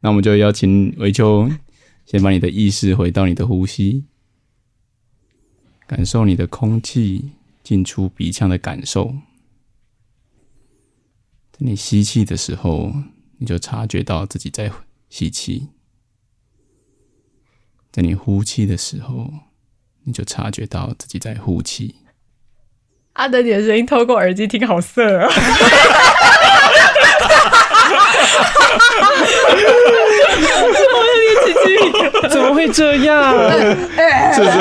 那我们就邀请维秋先把你的意识回到你的呼吸，感受你的空气进出鼻腔的感受。在你吸气的时候，你就察觉到自己在吸气；在你呼气的时候，你就察觉到自己在呼气。阿德，你的声音透过耳机听好色啊！怎么会这样？是不是？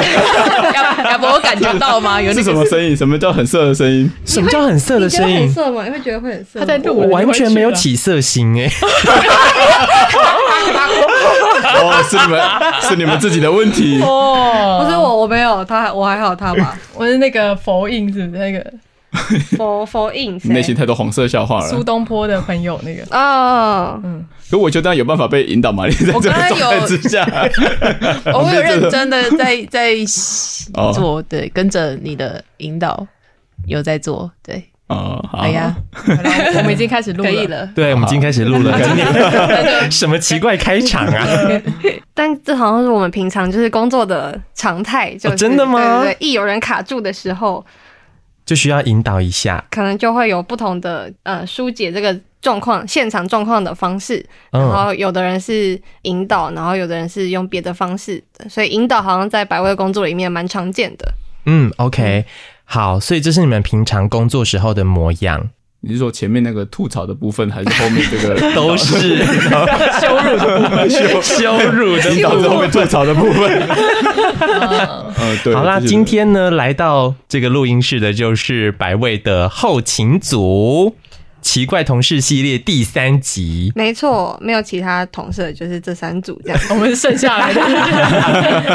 要要不我感觉到吗？有那是什么声音？什么叫很色的声音？什么叫很色的声音？很色吗？你会觉得会很色？他在录，我完全没有起色心哎。哦，是你们是你们自己的问题哦。不是我，我没有，他还我还好，他吧？我是那个佛印，是不是那个佛佛印？内心太多黄色笑话了。苏东坡的朋友那个啊，嗯。可我就当然有办法被引导嘛？你在这个状态之下，我有认真的在在做，对，跟着你的引导有在做，对。哦，好，哎呀，我们已经开始录可以了。对，我们已经开始录了。什么奇怪开场啊？但这好像是我们平常就是工作的常态，就真的吗？对，一有人卡住的时候，就需要引导一下，可能就会有不同的呃疏解这个状况、现场状况的方式。然后有的人是引导，然后有的人是用别的方式，所以引导好像在百味工作里面蛮常见的。嗯，OK。好，所以这是你们平常工作时候的模样。你是说前面那个吐槽的部分，还是后面这个 都是羞辱的部分？羞羞辱的导致后面吐槽的部分。嗯，对。好啦，今天呢，来到这个录音室的就是百位的后勤组。奇怪同事系列第三集，没错，没有其他同事，就是这三组这样。我们是剩下来的，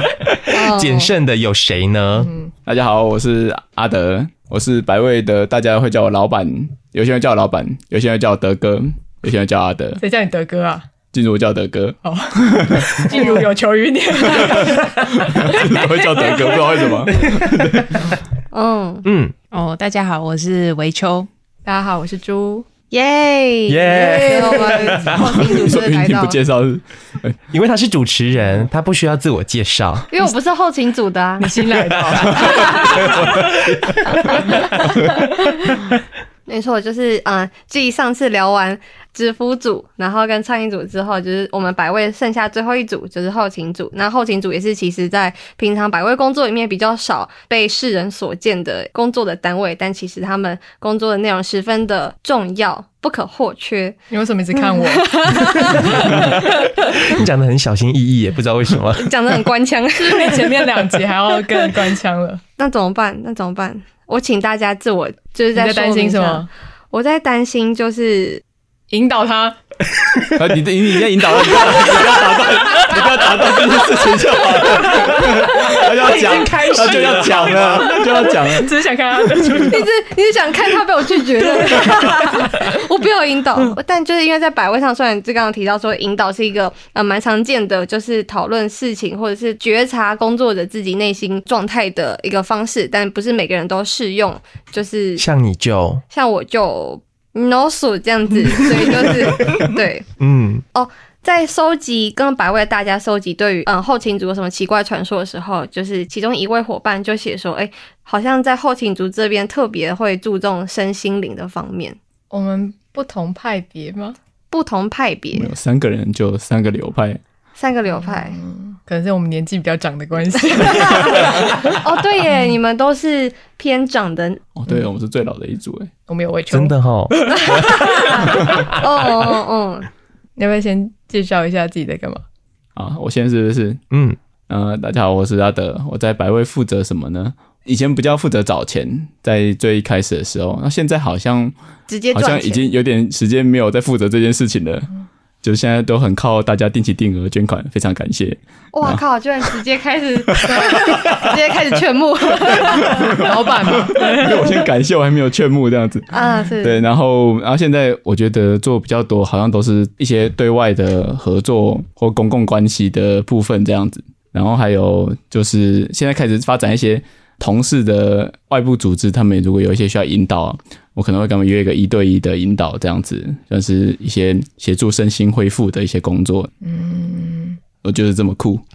捡剩的有谁呢？嗯，大家好，我是阿德，我是百味的，大家会叫我老板，有些人叫我老板，有些人叫我德哥，有些人叫阿德。谁叫你德哥啊？进入叫德哥。哦，进入有求于你。会叫德哥，不知道为什么。嗯嗯哦，大家好，我是维秋。大家好，我是猪，耶耶！我们后勤组是来 到，不介绍，因为他是主持人，他不需要自我介绍。因为我不是后勤组的啊，你新来的。没错，就是嗯，继上次聊完制服组，然后跟创意组之后，就是我们百位剩下最后一组，就是后勤组。那后勤组也是其实在平常百位工作里面比较少被世人所见的工作的单位，但其实他们工作的内容十分的重要，不可或缺。你为什么一直看我？你讲的很小心翼翼，也不知道为什么。讲的很官腔，是比前面两集还要更官腔了。那怎么办？那怎么办？我请大家自我就是在担心什么？我在担心就是引导他。啊，你你你在引导他，你不要打断，你不要打断这件事情就好了。他就要讲，他就要讲了，他就要讲了。只是想看他，你只你是想看他被我拒绝的。我不要引导，但就是因为在百位上，虽然就刚刚提到说引导是一个呃蛮常见的，就是讨论事情或者是觉察工作者自己内心状态的一个方式，但不是每个人都适用。就是像你就像我就。No 数这样子，所以就是对，嗯，哦，在收集跟百位大家收集对于嗯后勤组有什么奇怪传说的时候，就是其中一位伙伴就写说，哎、欸，好像在后勤组这边特别会注重身心灵的方面。我们不同派别吗？不同派别，有三个人就三个流派，三个流派。嗯可能是我们年纪比较长的关系。哦，对耶，你们都是偏长的。哦，对，我们是最老的一组，哎，我们有维秋。真的哦。哦哦哦，你要不要先介绍一下自己在干嘛？啊，我先是不是？嗯，呃，大家好，我是阿德，我在百位负责什么呢？以前不叫负责找钱，在最一开始的时候，那现在好像直接好像已经有点时间没有在负责这件事情了。嗯就现在都很靠大家定期定额捐款，非常感谢。哇靠！居然直接开始，直接开始劝募 老板嘛？因为我先感谢，我还没有劝募这样子啊。是。对，然后，然后现在我觉得做比较多，好像都是一些对外的合作或公共关系的部分这样子。然后还有就是现在开始发展一些同事的外部组织，他们如果有一些需要引导啊，我可能会跟他们约一个一对一的引导，这样子，像是一些协助身心恢复的一些工作。嗯，我就是这么酷。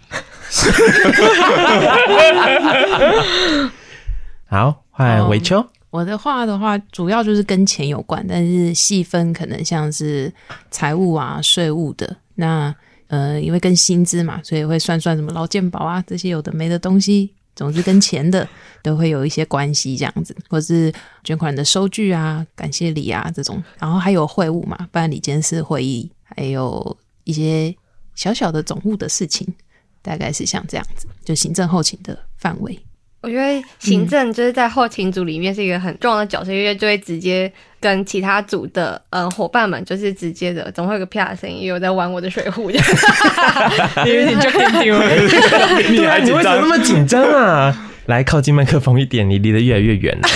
好，换维秋。哦，我的话的话，主要就是跟钱有关，但是细分可能像是财务啊、税务的。那呃，因为跟薪资嘛，所以会算算什么劳健保啊这些有的没的东西。总之跟钱的都会有一些关系，这样子，或是捐款的收据啊、感谢礼啊这种。然后还有会务嘛，办理监事会议，还有一些小小的总务的事情。大概是像这样子，就行政后勤的范围。我觉得行政就是在后勤组里面是一个很重要的角色，因为就会直接跟其他组的呃伙伴们，就是直接的，总会有个啪的声音，有在玩我的水壶，这样，因 为你就肯定了，你还紧张？那么紧张啊？来靠近麦克风一点，你离得越来越远了，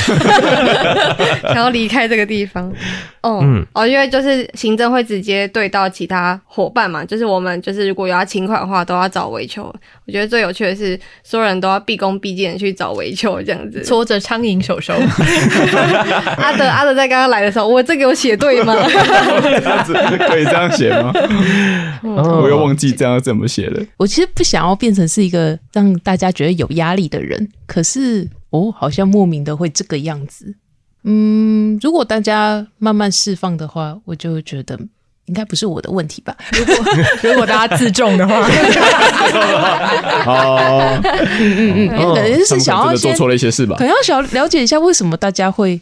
想要离开这个地方。哦，嗯，哦，因为就是行政会直接对到其他伙伴嘛，就是我们就是如果有要请款的话，都要找维秋。我觉得最有趣的是，所有人都要毕恭毕敬的去找维秋，这样子搓着苍蝇手手。阿德阿德在刚刚来的时候，我这给我写对吗？这样子可以这样写吗？我又忘记这样怎么写了。我其实不想要变成是一个让大家觉得有压力的人，可是哦，好像莫名的会这个样子。嗯，如果大家慢慢释放的话，我就觉得应该不是我的问题吧。如果 如果大家自重的话，哦，嗯嗯嗯，可能是想要做错了一些事吧，可能要想了解一下为什么大家会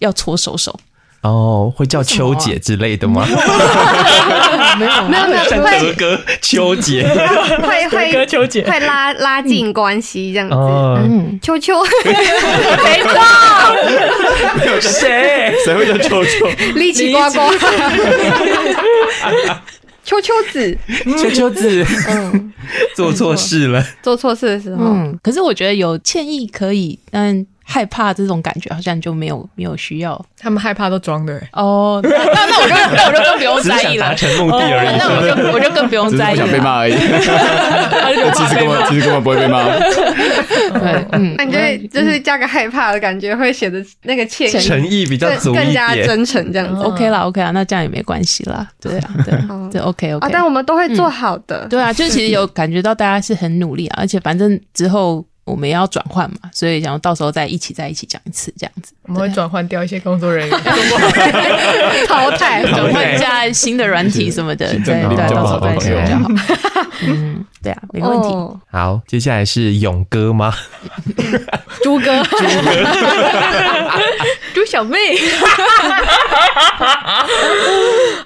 要搓手手。哦，会叫秋姐之类的吗？没有没有没有，会哥哥秋姐，会会哥秋姐，会拉拉近关系这样子。嗯，秋秋，没错，有谁？谁？会叫秋秋？力气呱呱，秋秋子，秋秋子，嗯，做错事了，做错事的时候，嗯，可是我觉得有歉意可以，但。害怕这种感觉好像就没有没有需要，他们害怕都装的哦。那那我就那我就更不用在意了，达成目的而已。那我就我就更不用在意，不想被骂而已。其实根本其实根本不会被骂。对，嗯，那你就会就是加个害怕的感觉，会显得那个歉意诚意比较足，更加真诚这样子。OK 啦，OK 啦，那这样也没关系啦。对啊，对，对 OK OK。但我们都会做好的。对啊，就其实有感觉到大家是很努力啊，而且反正之后。我们也要转换嘛，所以想到时候再一起再一起讲一次这样子。我们会转换掉一些工作人员，淘汰，转换加新的软体什么的，对对，到时候再说就好。嗯，对啊，没问题。好，接下来是勇哥吗？猪哥，猪哥，猪小妹。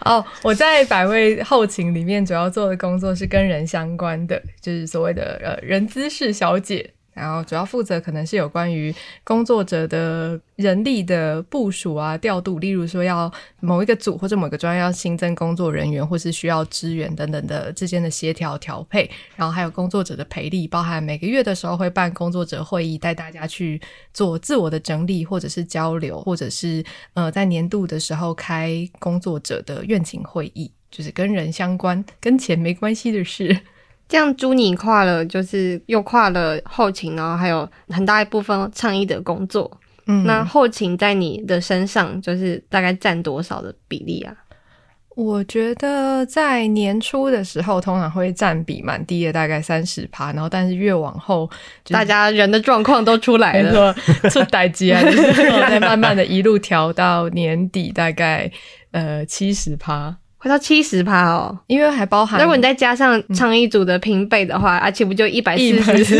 哦，我在百味后勤里面主要做的工作是跟人相关的，就是所谓的呃人资室小姐。然后主要负责可能是有关于工作者的人力的部署啊、调度，例如说要某一个组或者某个专业要新增工作人员，或是需要支援等等的之间的协调调配，然后还有工作者的培力，包含每个月的时候会办工作者会议，带大家去做自我的整理或者是交流，或者是呃在年度的时候开工作者的愿景会议，就是跟人相关、跟钱没关系的事。这样，朱你跨了，就是又跨了后勤，然后还有很大一部分倡议的工作。嗯，那后勤在你的身上，就是大概占多少的比例啊？我觉得在年初的时候，通常会占比蛮低的，大概三十趴。然后，但是越往后，大家人的状况都出来了，出代机啊，就是 再慢慢的一路调到年底，大概呃七十趴。会到七十趴哦，因为还包含，如果你再加上唱一组的平辈的话，而且不就一百四十，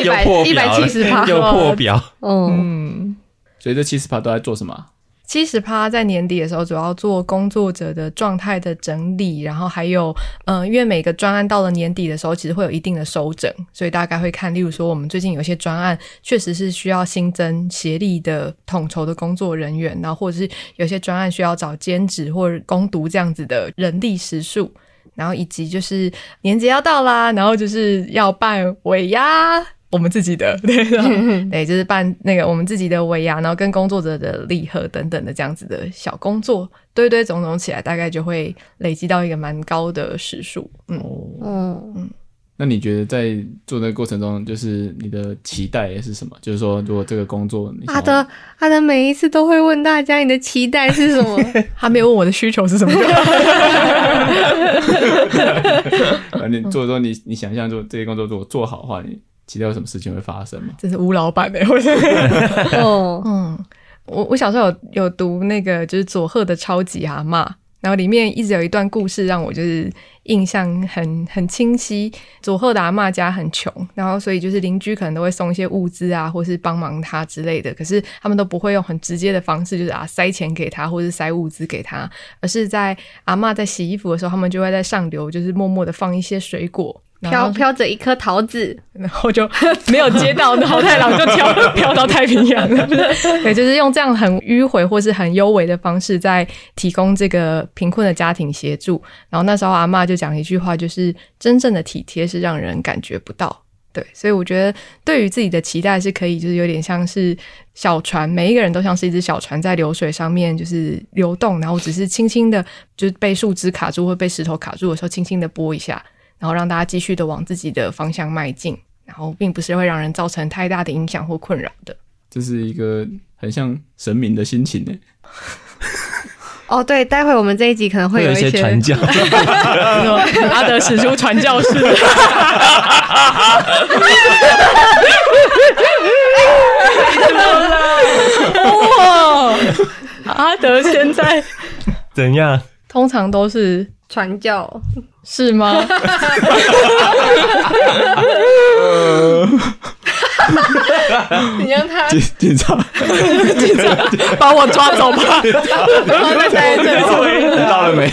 一百 一百七十趴，又破表。嗯，所以这七十趴都在做什么？七十趴在年底的时候，主要做工作者的状态的整理，然后还有，嗯、因为每个专案到了年底的时候，其实会有一定的收整，所以大概会看，例如说，我们最近有些专案确实是需要新增协力的统筹的工作人员，然后或者是有些专案需要找兼职或者攻读这样子的人力时数，然后以及就是年节要到啦，然后就是要办尾牙。我们自己的 对，对，就是办那个我们自己的尾牙，然后跟工作者的礼盒等等的这样子的小工作，堆堆总总起来，大概就会累积到一个蛮高的时数。嗯嗯嗯，那你觉得在做的过程中，就是你的期待是什么？就是说，如果这个工作你，阿德阿德每一次都会问大家你的期待是什么？他没有问我的需求是什么？你做说你你想象做这些工作如果做好的话，你期待有什么事情会发生吗？这是吴老板的、欸，我觉得。哦，嗯，我我小时候有有读那个就是佐贺的超级阿嬷。然后里面一直有一段故事让我就是印象很很清晰。佐贺的阿嬷家很穷，然后所以就是邻居可能都会送一些物资啊，或是帮忙他之类的。可是他们都不会用很直接的方式，就是啊塞钱给他，或是塞物资给他，而是在阿嬷在洗衣服的时候，他们就会在上流，就是默默的放一些水果。飘飘着一颗桃子，然后就 没有接到，桃太郎就飘飘到太平洋了。对，就是用这样很迂回或是很幽微的方式，在提供这个贫困的家庭协助。然后那时候阿嬷就讲一句话，就是真正的体贴是让人感觉不到。对，所以我觉得对于自己的期待是可以，就是有点像是小船，每一个人都像是一只小船在流水上面就是流动，然后只是轻轻的，就是被树枝卡住或被石头卡住的时候，轻轻的拨一下。然后让大家继续的往自己的方向迈进，然后并不是会让人造成太大的影响或困扰的。这是一个很像神明的心情呢。哦，对，待会我们这一集可能会有一些传教，阿德使出传教士。哇，阿德现在 怎样？通常都是传教。是吗？你让他警警察，警察把我抓走吧！然后再在这里，到了没？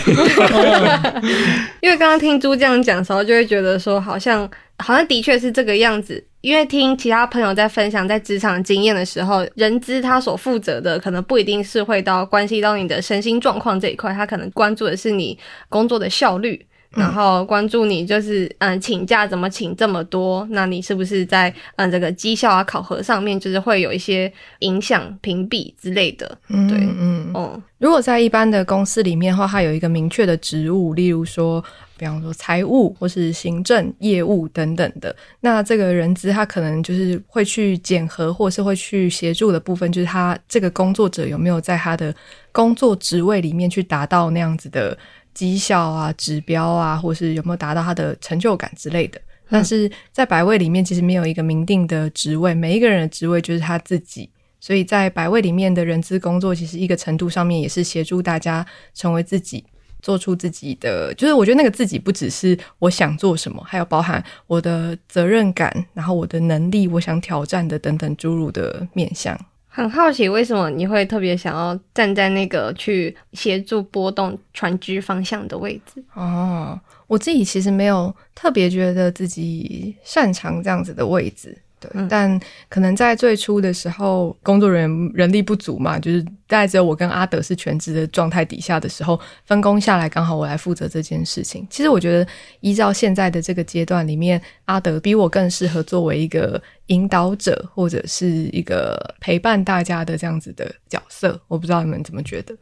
因为刚刚听猪这样讲的时候，就会觉得说，好像好像的确是这个样子。因为听其他朋友在分享在职场经验的时候，人资他所负责的可能不一定是会到关系到你的身心状况这一块，他可能关注的是你工作的效率。然后关注你就是嗯，请假怎么请这么多？那你是不是在嗯这个绩效啊考核上面就是会有一些影响评比之类的？嗯，对，嗯，哦，如果在一般的公司里面的话，它有一个明确的职务，例如说，比方说财务或是行政业务等等的，那这个人资他可能就是会去检核或是会去协助的部分，就是他这个工作者有没有在他的工作职位里面去达到那样子的。绩效啊、指标啊，或是有没有达到他的成就感之类的。但是在百位里面，其实没有一个明定的职位，每一个人的职位就是他自己。所以在百位里面的人资工作，其实一个程度上面也是协助大家成为自己，做出自己的。就是我觉得那个自己不只是我想做什么，还有包含我的责任感，然后我的能力，我想挑战的等等诸如的面向。很好奇，为什么你会特别想要站在那个去协助波动船只方向的位置？哦，我自己其实没有特别觉得自己擅长这样子的位置。嗯、但可能在最初的时候，工作人员人力不足嘛，就是大概只有我跟阿德是全职的状态底下的时候，分工下来刚好我来负责这件事情。其实我觉得，依照现在的这个阶段里面，阿德比我更适合作为一个引导者或者是一个陪伴大家的这样子的角色。我不知道你们怎么觉得？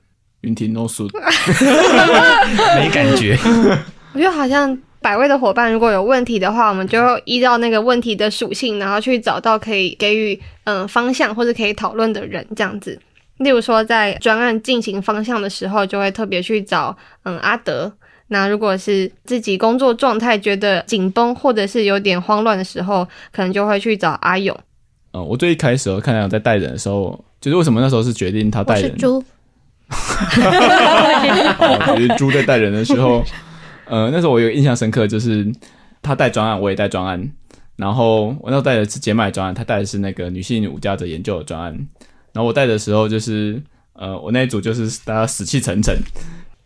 云梯 no suit，没感觉。我觉得好像。百位的伙伴如果有问题的话，我们就依照那个问题的属性，然后去找到可以给予嗯方向或者可以讨论的人，这样子。例如说，在专案进行方向的时候，就会特别去找嗯阿德。那如果是自己工作状态觉得紧绷或者是有点慌乱的时候，可能就会去找阿勇。嗯，我最一开始我看到在带人的时候，就是为什么那时候是决定他带人？我是猪。哦，其实猪在带人的时候。呃，那时候我有印象深刻，就是他带专案，我也带专案。然后我那时候带的是洁麦专案，他带的是那个女性无家者研究的专案。然后我带的时候，就是呃，我那一组就是大家死气沉沉，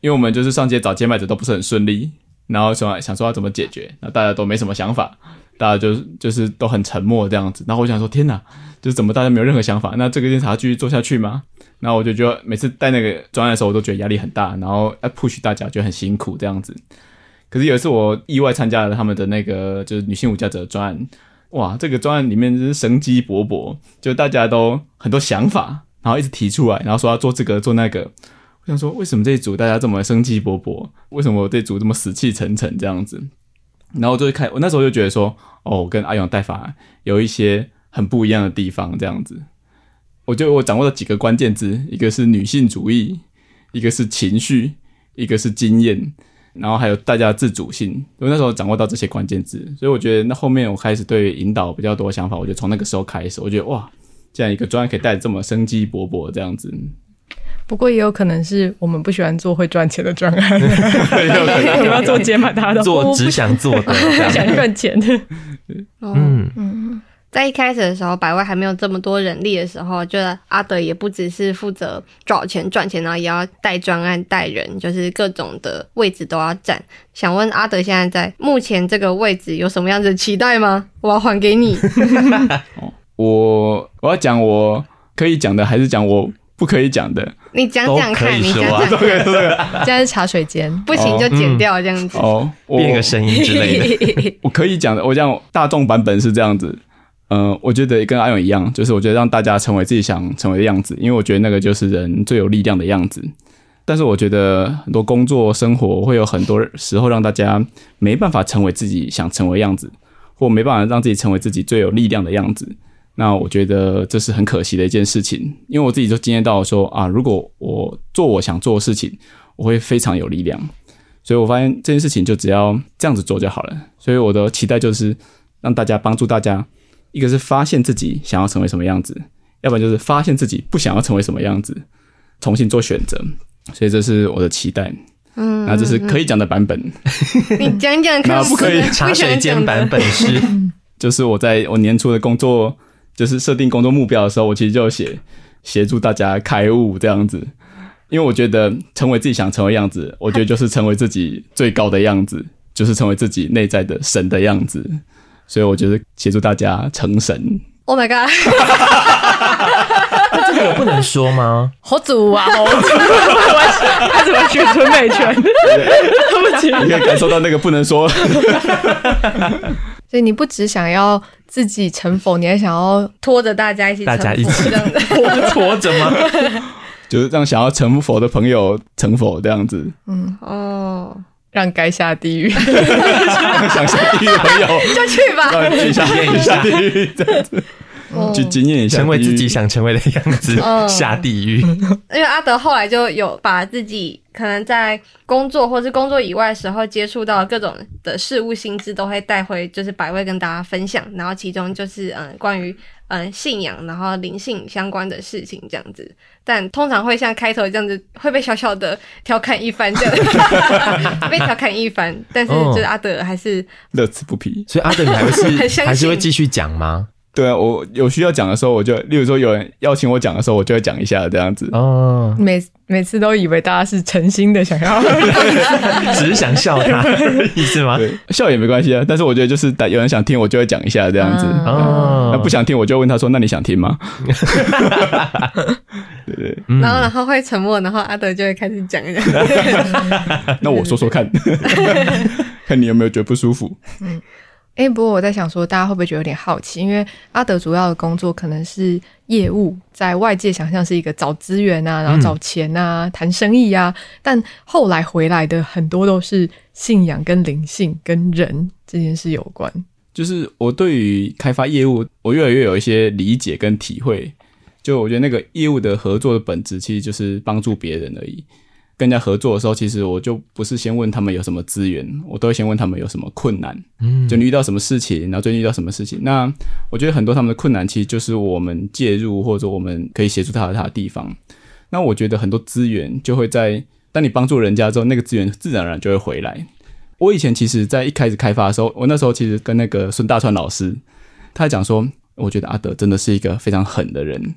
因为我们就是上街找洁麦者都不是很顺利，然后想想说要怎么解决，那大家都没什么想法，大家就就是都很沉默这样子。然后我想说，天哪，就是怎么大家没有任何想法？那这个调查继续做下去吗？然后我就觉得每次带那个专案的时候，我都觉得压力很大，然后要 push 大家，觉得很辛苦这样子。可是有一次我意外参加了他们的那个就是女性无家者的专案，哇，这个专案里面真是生机勃勃，就大家都很多想法，然后一直提出来，然后说要做这个做那个。我想说，为什么这一组大家这么生机勃勃？为什么我这组这么死气沉沉这样子？然后我就开，我那时候就觉得说，哦，我跟阿勇带法有一些很不一样的地方，这样子。我就我掌握了几个关键字，一个是女性主义，一个是情绪，一个是经验，然后还有大家的自主性。我那时候掌握到这些关键字，所以我觉得那后面我开始对引导比较多的想法，我就从那个时候开始，我觉得哇，这样一个专案可以带得这么生机勃勃这样子。不过也有可能是我们不喜欢做会赚钱的专案，我们要做解码大的，做只想做的，不想赚钱的。嗯嗯。在一开始的时候，百威还没有这么多人力的时候，就阿德也不只是负责找钱赚钱，然后也要带专案、带人，就是各种的位置都要占。想问阿德，现在在目前这个位置有什么样子的期待吗？我要还给你。我我要讲我可以讲的，还是讲我不可以讲的？你讲讲看，啊、你讲讲看。对对对，现在是茶水间，不行就剪掉这样子。哦，变个声音之类的。我可以讲的，我讲大众版本是这样子。嗯、我觉得跟阿勇一样，就是我觉得让大家成为自己想成为的样子，因为我觉得那个就是人最有力量的样子。但是我觉得很多工作生活会有很多时候让大家没办法成为自己想成为样子，或没办法让自己成为自己最有力量的样子。那我觉得这是很可惜的一件事情，因为我自己就经验到说啊，如果我做我想做的事情，我会非常有力量。所以我发现这件事情就只要这样子做就好了。所以我的期待就是让大家帮助大家。一个是发现自己想要成为什么样子，要不然就是发现自己不想要成为什么样子，重新做选择。所以这是我的期待。嗯，那这是可以讲的版本。你讲讲 看，不可以茶水间版本是，就是我在我年初的工作，就是设定工作目标的时候，我其实就写协助大家开悟这样子。因为我觉得成为自己想成为样子，我觉得就是成为自己最高的样子，就是成为自己内在的神的样子。所以我觉得协助大家成神。Oh my god！这个有不能说吗？好主啊！好主，他怎么学纯美拳？对不起，你可以感受到那个不能说。所以你不只想要自己成佛，你还想要拖着大家一起，大家一起这样子拖着吗？就是让想要成佛的朋友成佛这样子。嗯哦。让该下地狱。想下地狱的朋友就去吧，去下地狱这样子，去经验一下，成为自己想成为的样子，下地狱。因为阿德后来就有把自己可能在工作或是工作以外的时候接触到各种的事物心知，都会带回就是百味跟大家分享。然后其中就是嗯关于。嗯，信仰，然后灵性相关的事情这样子，但通常会像开头这样子会被小小的调侃一番，这样被调侃一番。但是就是阿德还是 乐此不疲，所以阿德你还是还是会继续讲吗？对啊，我有需要讲的时候，我就，例如说有人邀请我讲的时候，我就会讲一下这样子。哦，每每次都以为大家是诚心的想要，只是想笑他，意思吗？对，笑也没关系啊。但是我觉得就是，有人想听，我就会讲一下这样子。哦，那不想听，我就问他说：“那你想听吗？” 对对。然后，然后会沉默，然后阿德就会开始讲一讲。那我说说看，看你有没有觉得不舒服？嗯。哎，不过我在想说，大家会不会觉得有点好奇？因为阿德主要的工作可能是业务，在外界想象是一个找资源啊，然后找钱啊，谈生意啊。但后来回来的很多都是信仰、跟灵性、跟人这件事有关。就是我对于开发业务，我越来越有一些理解跟体会。就我觉得那个业务的合作的本质，其实就是帮助别人而已。跟人家合作的时候，其实我就不是先问他们有什么资源，我都会先问他们有什么困难。嗯，就你遇到什么事情，然后最近遇到什么事情。那我觉得很多他们的困难，其实就是我们介入或者我们可以协助他的他的地方。那我觉得很多资源就会在当你帮助人家之后，那个资源自然而然就会回来。我以前其实在一开始开发的时候，我那时候其实跟那个孙大川老师，他讲说，我觉得阿德真的是一个非常狠的人。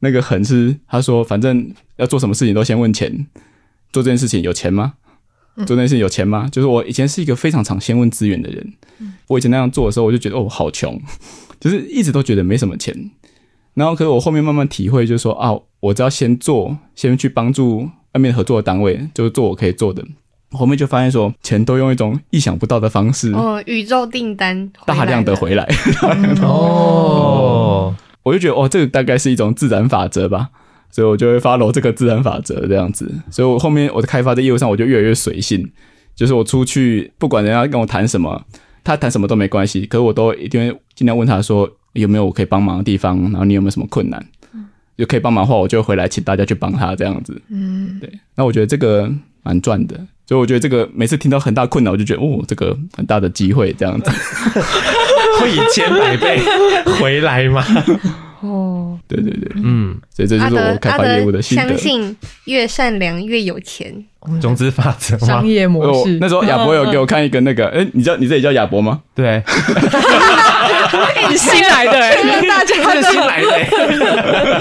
那个狠是他说，反正要做什么事情都先问钱。做这件事情有钱吗？做这件事情有钱吗？嗯、就是我以前是一个非常常先问资源的人。嗯、我以前那样做的时候，我就觉得哦，好穷，就是一直都觉得没什么钱。然后，可是我后面慢慢体会，就是说啊，我只要先做，先去帮助外面合作的单位，就是做我可以做的。后面就发现说，钱都用一种意想不到的方式，哦，宇宙订单大量的回来。哦，我就觉得哦，这个大概是一种自然法则吧。所以我就会 follow 这个自然法则这样子，所以我后面我的开发的业务上我就越来越随性，就是我出去，不管人家跟我谈什么，他谈什么都没关系，可是我都一定会尽量问他说有没有我可以帮忙的地方，然后你有没有什么困难，就可以帮忙的话，我就回来请大家去帮他这样子。嗯，对。那我觉得这个蛮赚的，所以我觉得这个每次听到很大困难，我就觉得哦，这个很大的机会这样子，会以千百倍回来吗？哦，对对对，嗯，所以这就是我开发业务的心得。相信越善良越有钱，种子法则，商业模式。那时候亚博有给我看一个那个，哎，你知道你这里叫亚博吗？对，你 新来的，大家新来的，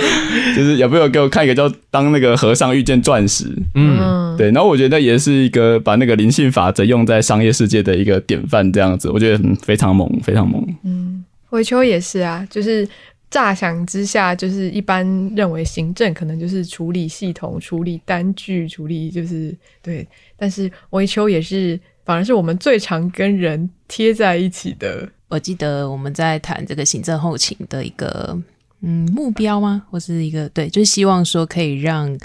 就是亚博有给我看一个叫《当那个和尚遇见钻石》，嗯，对，然后我觉得也是一个把那个灵性法则用在商业世界的一个典范，这样子，我觉得非常猛，非常猛。嗯，回秋也是啊，就是。乍想之下，就是一般认为行政可能就是处理系统、处理单据、处理就是对，但是维秋也是，反而是我们最常跟人贴在一起的。我记得我们在谈这个行政后勤的一个嗯目标吗？或是一个对，就是希望说可以让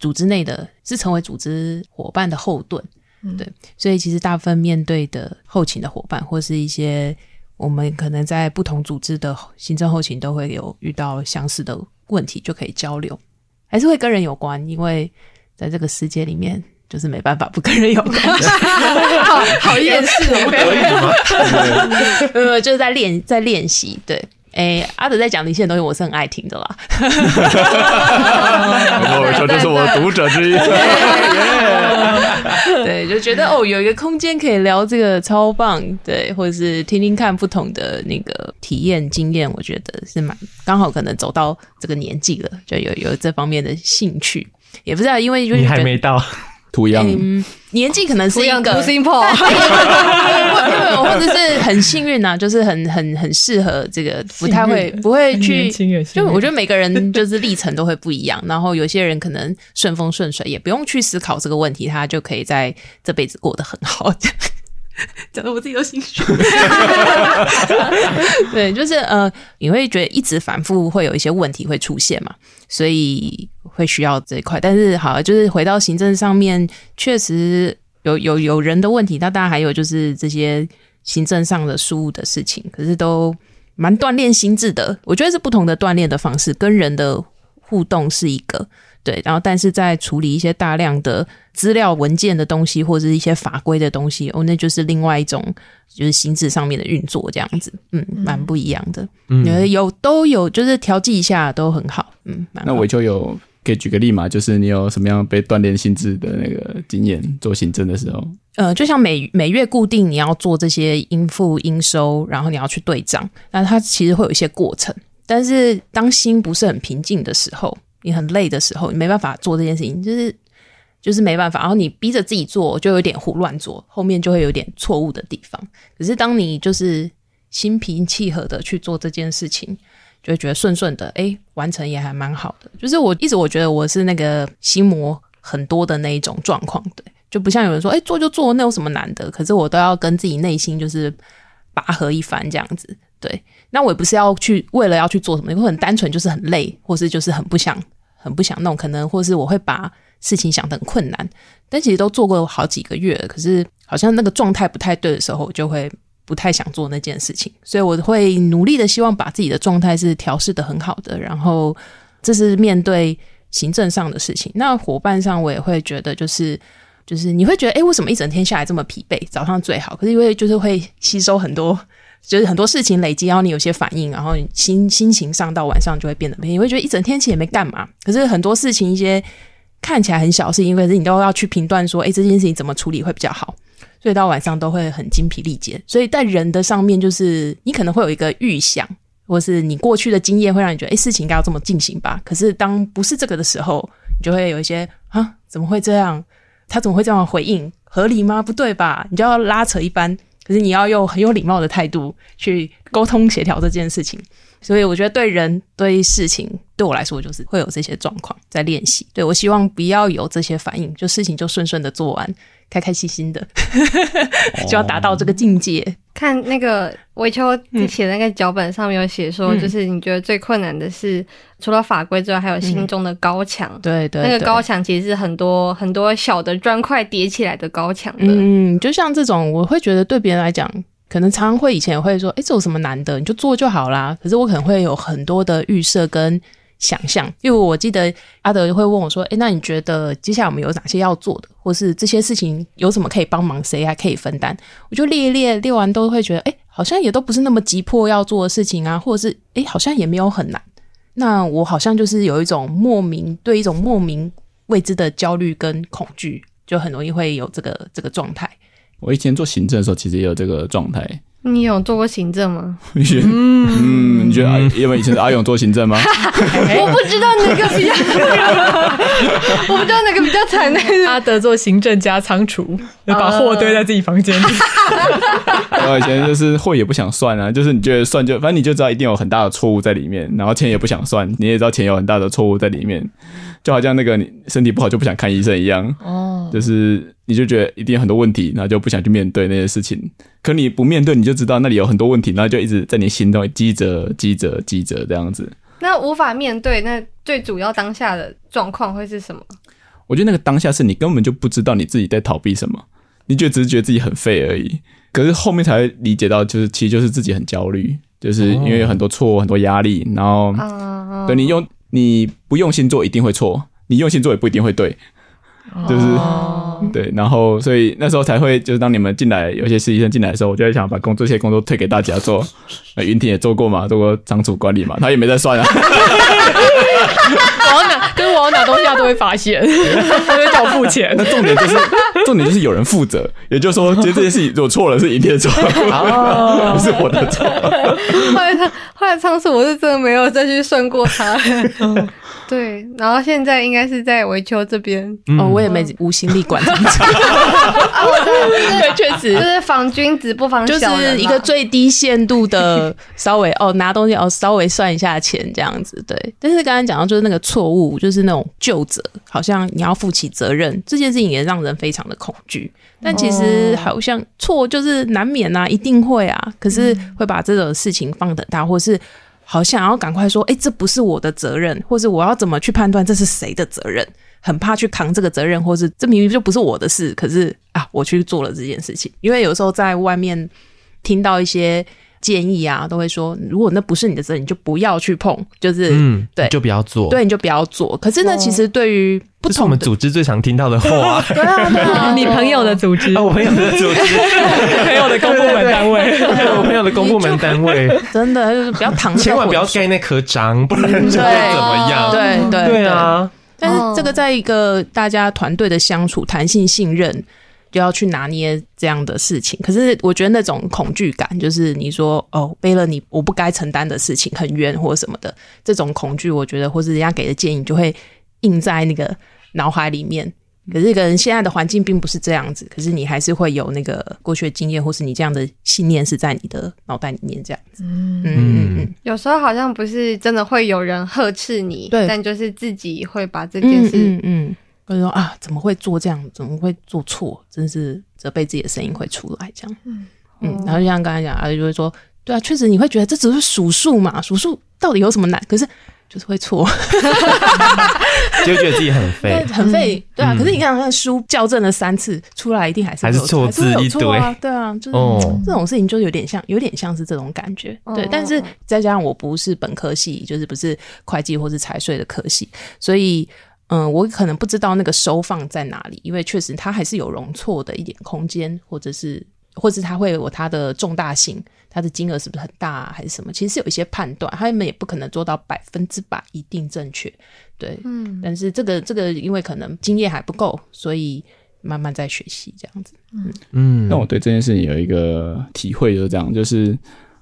组织内的是成为组织伙伴的后盾，嗯、对，所以其实大部分面对的后勤的伙伴或是一些。我们可能在不同组织的行政后勤都会有遇到相似的问题，就可以交流，还是会跟人有关，因为在这个世界里面，就是没办法不跟人有关。好好厌世哦？没有，就是在练，在练习，对。哎，阿德在讲的一些东西，我是很爱听的啦。我说这是我读者之一。对，就觉得哦，有一个空间可以聊这个超棒，对，或者是听听看不同的那个体验经验，我觉得是蛮刚好，可能走到这个年纪了，就有有这方面的兴趣，也不知道因为你还没到。图样，嗯，年纪可能是一个，too simple，或者是很幸运呐，就是很很很适合这个，不太会不会去，就我觉得每个人就是历程都会不一样，然后有些人可能顺风顺水，也不用去思考这个问题，他就可以在这辈子过得很好。讲的我自己都心虚。对，就是呃，你会觉得一直反复会有一些问题会出现嘛，所以会需要这一块。但是好，就是回到行政上面，确实有有有人的问题，那当然还有就是这些行政上的事务的事情，可是都蛮锻炼心智的。我觉得是不同的锻炼的方式，跟人的互动是一个。对，然后但是在处理一些大量的资料文件的东西，或者是一些法规的东西，哦，那就是另外一种，就是心智上面的运作这样子，嗯，蛮不一样的。嗯，有都有，就是调剂一下都很好，嗯。那我就有可以举个例嘛，就是你有什么样被锻炼心智的那个经验，做行政的时候？呃，就像每每月固定你要做这些应付应收，然后你要去对账，那它其实会有一些过程，但是当心不是很平静的时候。你很累的时候，你没办法做这件事情，就是就是没办法。然后你逼着自己做，就有点胡乱做，后面就会有点错误的地方。可是当你就是心平气和的去做这件事情，就会觉得顺顺的，哎，完成也还蛮好的。就是我一直我觉得我是那个心魔很多的那一种状况，对，就不像有人说，哎，做就做，那有什么难的？可是我都要跟自己内心就是拔河一番这样子，对。那我也不是要去为了要去做什么，会很单纯，就是很累，或是就是很不想、很不想弄，可能或是我会把事情想得很困难，但其实都做过好几个月了，可是好像那个状态不太对的时候，我就会不太想做那件事情，所以我会努力的希望把自己的状态是调试得很好的，然后这是面对行政上的事情。那伙伴上，我也会觉得就是就是你会觉得，诶，为什么一整天下来这么疲惫？早上最好，可是因为就是会吸收很多。就是很多事情累积，然后你有些反应，然后心心情上到晚上就会变得，你会觉得一整天其实也没干嘛。可是很多事情，一些看起来很小的事情，因为是你都要去评断说，诶，这件事情怎么处理会比较好，所以到晚上都会很精疲力竭。所以在人的上面，就是你可能会有一个预想，或是你过去的经验会让你觉得，诶，事情应该要这么进行吧。可是当不是这个的时候，你就会有一些啊，怎么会这样？他怎么会这样回应？合理吗？不对吧？你就要拉扯一番。可是你要用很有礼貌的态度去沟通协调这件事情，所以我觉得对人对事情对我来说就是会有这些状况在练习。对，我希望不要有这些反应，就事情就顺顺的做完，开开心心的，就要达到这个境界，看那个维秋写的那个脚本上面有写说，嗯就是你觉得最困难的是除了法规之外，还有心中的高墙、嗯。对对，那个高墙其实是很多很多小的砖块叠起来的高墙的。嗯，就像这种，我会觉得对别人来讲，可能常常会以前也会说，哎，这有什么难的？你就做就好啦。可是我可能会有很多的预设跟想象，因为我记得阿德会问我说，哎，那你觉得接下来我们有哪些要做的，或是这些事情有什么可以帮忙，谁还可以分担？我就列一列，列完都会觉得，哎，好像也都不是那么急迫要做的事情啊，或者是，哎，好像也没有很难。那我好像就是有一种莫名对一种莫名未知的焦虑跟恐惧，就很容易会有这个这个状态。我以前做行政的时候，其实也有这个状态。你有做过行政吗？嗯，你觉得阿因为以前的阿勇做行政吗？我不知道哪个比较，我不知道哪个比较惨。那个阿德做行政加仓储，把货堆在自己房间里。我以前就是货也不想算啊，就是你觉得算就反正你就知道一定有很大的错误在里面，然后钱也不想算，你也知道钱有很大的错误在里面，就好像那个你身体不好就不想看医生一样。哦，就是你就觉得一定有很多问题，然后就不想去面对那些事情。可你不面对，你就知道那里有很多问题，然后就一直在你心中积着、积着、积着这样子。那无法面对，那最主要当下的状况会是什么？我觉得那个当下是你根本就不知道你自己在逃避什么，你就只是觉得自己很废而已。可是后面才会理解到，就是其实就是自己很焦虑，就是因为有很多错、很多压力，然后对你用你不用心做一定会错，你用心做也不一定会对，就是。对，然后所以那时候才会，就是当你们进来，有些实习生进来的时候，我就在想把工作这些工作推给大家做。呃，云婷也做过嘛，做过仓储管理嘛，他也没在算啊。我要拿，跟我要拿东西，他都会发现，他会叫我付钱。那重点就是，重点就是有人负责，也就是说，其实这件事情如果错了，是云婷的错，不是我的错。后来他后来仓储，我是真的没有再去算过他。对，然后现在应该是在维修这边、嗯、哦，我也没无心力管这么久。对，确实就是防君子不防小人，就是一个最低限度的稍微 哦，拿东西哦，稍微算一下钱这样子。对，但是刚刚讲到就是那个错误，就是那种旧责，好像你要负起责任这件事情也让人非常的恐惧。但其实好像错就是难免啊，一定会啊，可是会把这种事情放得大，或是。好想要赶快说，哎、欸，这不是我的责任，或是我要怎么去判断这是谁的责任？很怕去扛这个责任，或是这明明就不是我的事，可是啊，我去做了这件事情。因为有时候在外面听到一些建议啊，都会说，如果那不是你的责任，你就不要去碰，就是嗯，对，就不要做，对，你就不要做。可是呢，其实对于不同，这是我们组织最常听到的话。对啊，对啊，你朋友的组织，啊、我朋友的组织，朋友的公部门单位，我朋友的公部门单位，真的就是不要躺，千万不要盖那颗章，不然就会怎么样？对对对啊！但是这个在一个大家团队的相处、弹性、信任。就要去拿捏这样的事情，可是我觉得那种恐惧感，就是你说哦，背了你我不该承担的事情，很冤或什么的，这种恐惧，我觉得或是人家给的建议，就会印在那个脑海里面。可是，可能现在的环境并不是这样子，可是你还是会有那个过去的经验，或是你这样的信念是在你的脑袋里面这样子。嗯嗯嗯，有时候好像不是真的会有人呵斥你，对，但就是自己会把这件事，嗯。嗯嗯或者说啊，怎么会做这样？怎么会做错？真是责备自己的声音会出来，这样。嗯嗯，然后就像刚才讲，阿姨就会说，对啊，确实你会觉得这只是数数嘛，数数到底有什么难？可是就是会错，就觉得自己很废，很废。对啊，可是你看，看书校正了三次，出来一定还是还是错字一堆啊。对啊，就是这种事情，就有点像，有点像是这种感觉。对，但是再加上我不是本科系，就是不是会计或是财税的科系，所以。嗯，我可能不知道那个收放在哪里，因为确实它还是有容错的一点空间，或者是，或者是它会有它的重大性，它的金额是不是很大啊，还是什么？其实是有一些判断，他们也不可能做到百分之百一定正确，对，嗯。但是这个这个，因为可能经验还不够，所以慢慢在学习这样子，嗯嗯。那我对这件事情有一个体会，就是这样，就是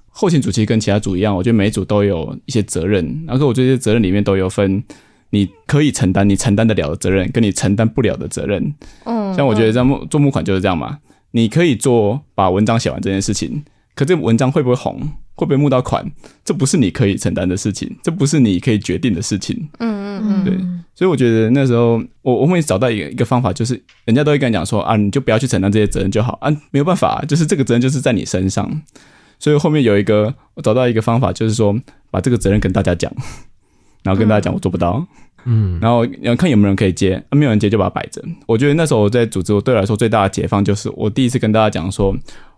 后勤组其实跟其他组一样，我觉得每组都有一些责任，然后我觉得这些责任里面都有分。你可以承担你承担得了的责任，跟你承担不了的责任。嗯，像我觉得这样做募款就是这样嘛。你可以做把文章写完这件事情，可这文章会不会红，会不会募到款，这不是你可以承担的事情，这不是你可以决定的事情。嗯嗯嗯，对，所以我觉得那时候我我会找到一个一个方法，就是人家都会跟你讲说啊，你就不要去承担这些责任就好。啊，没有办法，就是这个责任就是在你身上。所以后面有一个我找到一个方法，就是说把这个责任跟大家讲，然后跟大家讲我做不到，嗯，然后要看有没有人可以接，啊，没有人接就把它摆着。我觉得那时候我在组织，我对我来说最大的解放就是我第一次跟大家讲说，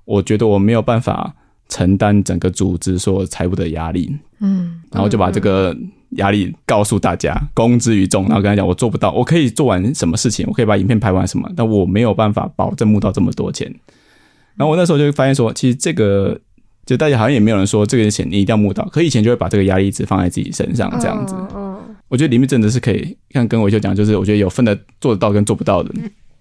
我觉得我没有办法承担整个组织所有财务的压力，嗯，然后就把这个。压力告诉大家，公之于众，然后跟他讲，我做不到，我可以做完什么事情，我可以把影片拍完什么，但我没有办法保证募到这么多钱。然后我那时候就发现说，其实这个就大家好像也没有人说这个钱你一定要募到，可以前就会把这个压力一直放在自己身上这样子。我觉得里面真的是可以，像跟维修讲，就是我觉得有分的做得到跟做不到的，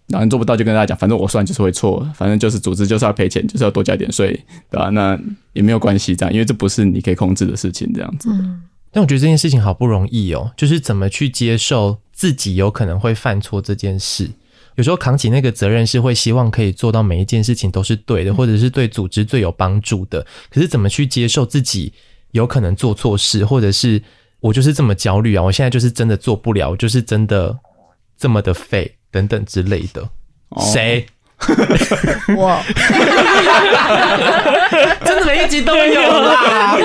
然后你做不到就跟大家讲，反正我算就是会错，反正就是组织就是要赔钱，就是要多交点税，对吧？那也没有关系，这样，因为这不是你可以控制的事情，这样子。但我觉得这件事情好不容易哦，就是怎么去接受自己有可能会犯错这件事。有时候扛起那个责任是会希望可以做到每一件事情都是对的，或者是对组织最有帮助的。可是怎么去接受自己有可能做错事，或者是我就是这么焦虑啊，我现在就是真的做不了，就是真的这么的废等等之类的。谁？我 真的每一集都有啦，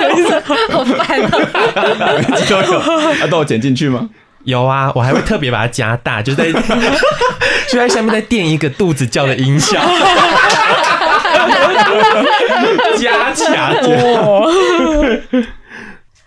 好烦啊！每一集都有，啊，都有剪进去吗？有啊，我还会特别把它加大，就在 就在下面再垫一个肚子叫的音效，加强。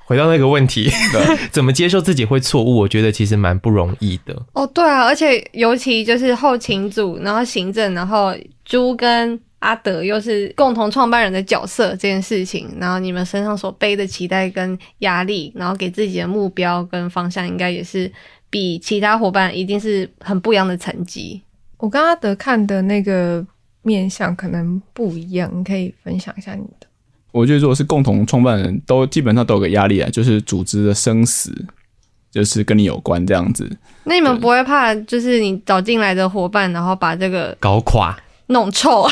回到那个问题，怎么接受自己会错误？我觉得其实蛮不容易的。哦，对啊，而且尤其就是后勤组，然后行政，然后朱跟阿德又是共同创办人的角色这件事情，然后你们身上所背的期待跟压力，然后给自己的目标跟方向，应该也是比其他伙伴一定是很不一样的成绩。我跟阿德看的那个面相可能不一样，你可以分享一下你的。我觉得，如果是共同创办人，都基本上都有个压力啊，就是组织的生死，就是跟你有关这样子。那你们不会怕，就是你找进来的伙伴，然后把这个搞垮、弄臭？哦，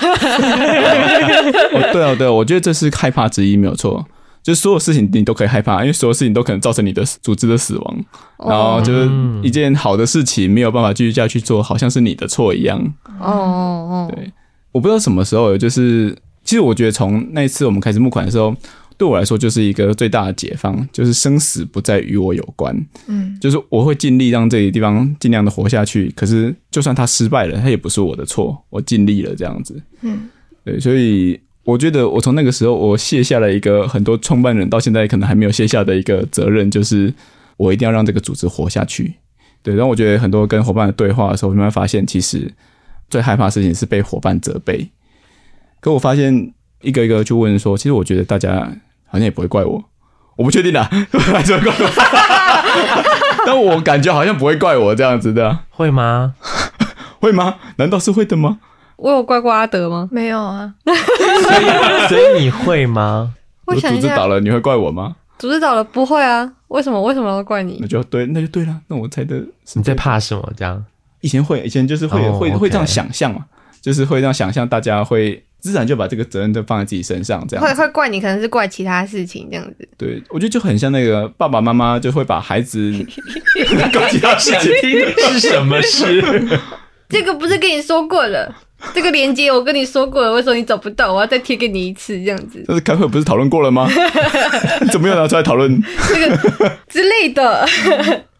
对啊，对啊，我觉得这是害怕之一，没有错。就是所有事情你都可以害怕，因为所有事情都可能造成你的组织的死亡。然后就是一件好的事情没有办法继续下去做，好像是你的错一样。哦哦，对，我不知道什么时候，就是。其实我觉得从那一次我们开始募款的时候，对我来说就是一个最大的解放，就是生死不再与我有关。嗯，就是我会尽力让这个地方尽量的活下去。可是就算他失败了，他也不是我的错，我尽力了这样子。嗯，对，所以我觉得我从那个时候我卸下了一个很多创办人到现在可能还没有卸下的一个责任，就是我一定要让这个组织活下去。对，然后我觉得很多跟伙伴的对话的时候，我慢慢发现，其实最害怕的事情是被伙伴责备。可我发现一个一个去问说，其实我觉得大家好像也不会怪我，我不确定啦，还是会怪我，但我感觉好像不会怪我这样子的，会吗？会吗？难道是会的吗？我有怪过阿德吗？没有啊，所以所以你会吗？我组织倒了，你会怪我吗？组织倒了不会啊，为什么？为什么要怪你？那就对，那就对了，那我猜的是你在怕什么？这样以前会，以前就是会、oh, 会会这样想象嘛，就是会这样想象，大家会。自然就把这个责任都放在自己身上，这样会会怪你，可能是怪其他事情这样子。对，我觉得就很像那个爸爸妈妈就会把孩子怪其他事情。是什么事？这个不是跟你说过了？这个连接我跟你说过了，为什么你找不到？我要再贴给你一次，这样子。但是开会不是讨论过了吗？怎么又拿出来讨论这个之类的？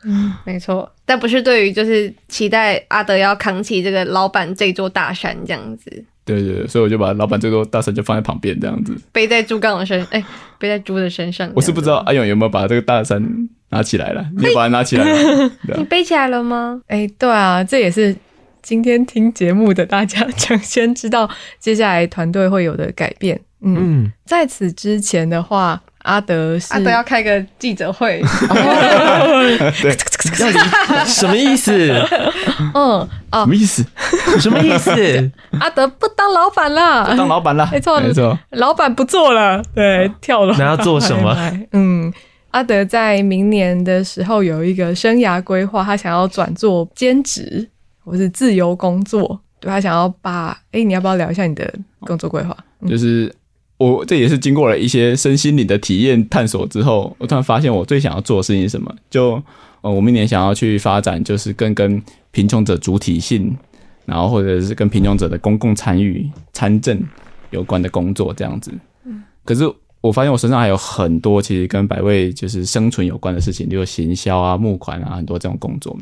嗯，没错，但不是对于就是期待阿德要扛起这个老板这座大山这样子。对对对，所以我就把老板这座大山就放在旁边这样子，背在猪刚的身，哎，背在猪的身上。我是不知道阿勇有没有把这个大山拿起来了，你有把它拿起来了？你背起来了吗？哎，对啊，这也是今天听节目的大家抢先知道接下来团队会有的改变。嗯，嗯在此之前的话。阿德是阿德要开个记者会，对，什么意思？嗯，哦，什么意思？什么意思？阿德不当老板了，不当老板了，没错，没错，老板不做了，对，跳了。那要做什么？嗯，阿德在明年的时候有一个生涯规划，他想要转做兼职或是自由工作，对，他想要把，哎，你要不要聊一下你的工作规划？就是。我这也是经过了一些身心灵的体验探索之后，我突然发现我最想要做的事情是什么？就呃，我明年想要去发展，就是跟跟贫穷者主体性，然后或者是跟贫穷者的公共参与参政有关的工作这样子。嗯，可是我发现我身上还有很多其实跟百味就是生存有关的事情，例如行销啊、募款啊，很多这种工作。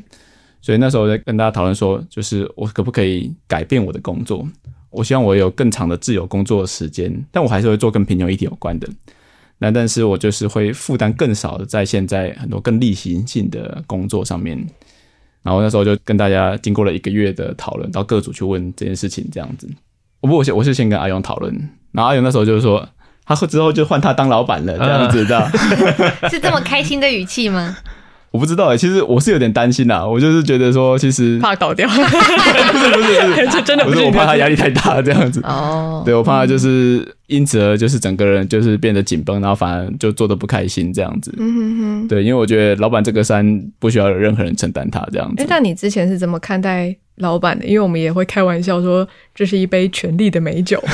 所以那时候我在跟大家讨论说，就是我可不可以改变我的工作？我希望我有更长的自由工作的时间，但我还是会做跟贫穷议题有关的。那但是我就是会负担更少的，在现在很多更例行性的工作上面。然后那时候就跟大家经过了一个月的讨论，到各组去问这件事情，这样子。我不，我先我是先跟阿勇讨论，然后阿勇那时候就是说，他之后就换他当老板了，这样子的，是这么开心的语气吗？我不知道哎、欸，其实我是有点担心呐，我就是觉得说，其实怕倒掉，不是不是不是，这 真的不是，我怕他压力太大这样子。哦，对，我怕他就是因此而就是整个人就是变得紧绷，然后反而就做的不开心这样子。嗯哼哼。对，因为我觉得老板这个山不需要有任何人承担他这样子。哎、欸，那你之前是怎么看待老板的？因为我们也会开玩笑说，这是一杯权力的美酒。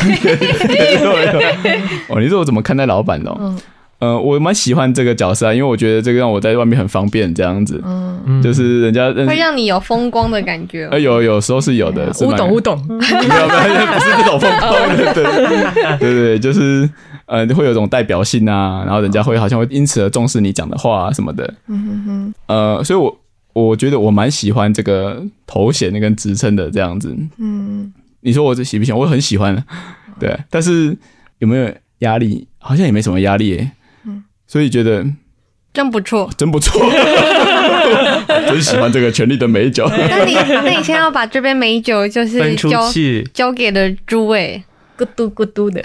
哦，你说我怎么看待老板的？嗯。呃，我蛮喜欢这个角色啊，因为我觉得这个让我在外面很方便，这样子，嗯，就是人家会让你有风光的感觉。呃，有有时候是有的，我懂 我懂，没有没有，不是这种风光 的，对对对对，就是呃，会有一种代表性啊，然后人家会好像会因此而重视你讲的话啊什么的，嗯哼哼，呃，所以我我觉得我蛮喜欢这个头衔跟职称的这样子，嗯，你说我这喜不喜欢？我很喜欢，对，但是有没有压力？好像也没什么压力诶。所以觉得真不错，真不错，真喜欢这个权力的美酒。那你那你先要把这杯美酒就是交交给了诸位，咕嘟咕嘟的。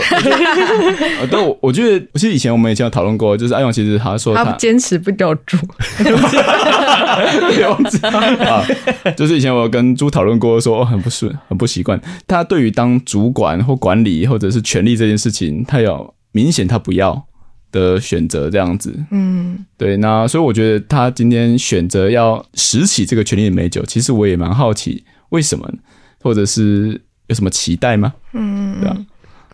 但我我觉得，其实以前我们以前有讨论过，就是阿勇其实他说他坚持不叫猪，啊，就是以前我跟猪讨论过，说很不顺，很不习惯。他对于当主管或管理或者是权力这件事情，他有明显他不要。的选择这样子，嗯，对，那所以我觉得他今天选择要拾起这个权力的美酒，其实我也蛮好奇为什么，或者是有什么期待吗？嗯，对啊，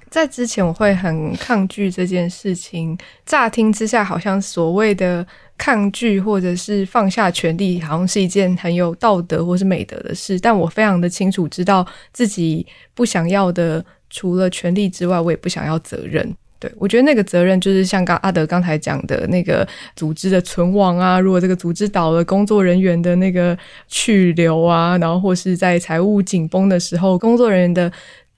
在之前我会很抗拒这件事情，乍听之下好像所谓的抗拒或者是放下权力，好像是一件很有道德或是美德的事，但我非常的清楚知道自己不想要的，除了权力之外，我也不想要责任。对，我觉得那个责任就是像刚阿德刚才讲的那个组织的存亡啊，如果这个组织倒了，工作人员的那个去留啊，然后或是在财务紧绷的时候，工作人员的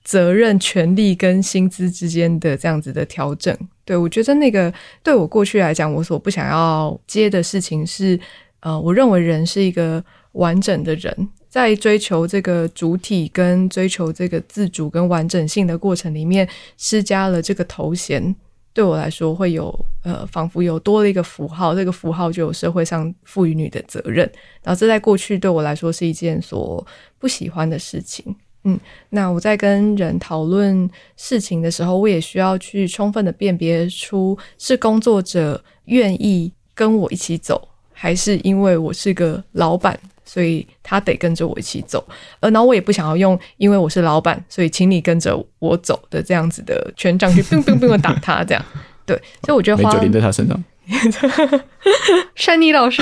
责任、权利跟薪资之间的这样子的调整。对，我觉得那个对我过去来讲，我所不想要接的事情是，呃，我认为人是一个完整的人。在追求这个主体跟追求这个自主跟完整性的过程里面，施加了这个头衔，对我来说会有呃，仿佛有多了一个符号，这个符号就有社会上赋予你的责任。然后这在过去对我来说是一件所不喜欢的事情。嗯，那我在跟人讨论事情的时候，我也需要去充分的辨别出是工作者愿意跟我一起走，还是因为我是个老板。所以他得跟着我一起走，呃，然后我也不想要用，因为我是老板，所以请你跟着我走的这样子的权杖去乒乒乒的打他，这样，对，所以我觉得花没酒淋在他身上，山妮老师，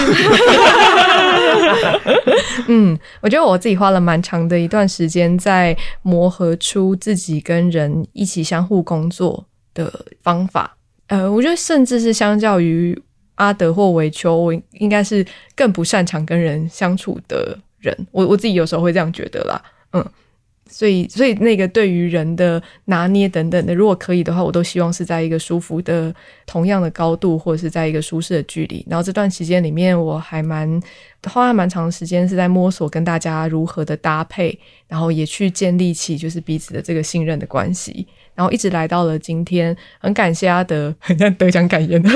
嗯，我觉得我自己花了蛮长的一段时间在磨合出自己跟人一起相互工作的方法，呃，我觉得甚至是相较于。阿德或维丘，我应该是更不擅长跟人相处的人。我我自己有时候会这样觉得啦，嗯，所以所以那个对于人的拿捏等等的，如果可以的话，我都希望是在一个舒服的同样的高度，或者是在一个舒适的距离。然后这段时间里面，我还蛮花了蛮长时间是在摸索跟大家如何的搭配，然后也去建立起就是彼此的这个信任的关系。然后一直来到了今天，很感谢阿德，很像得奖感言的，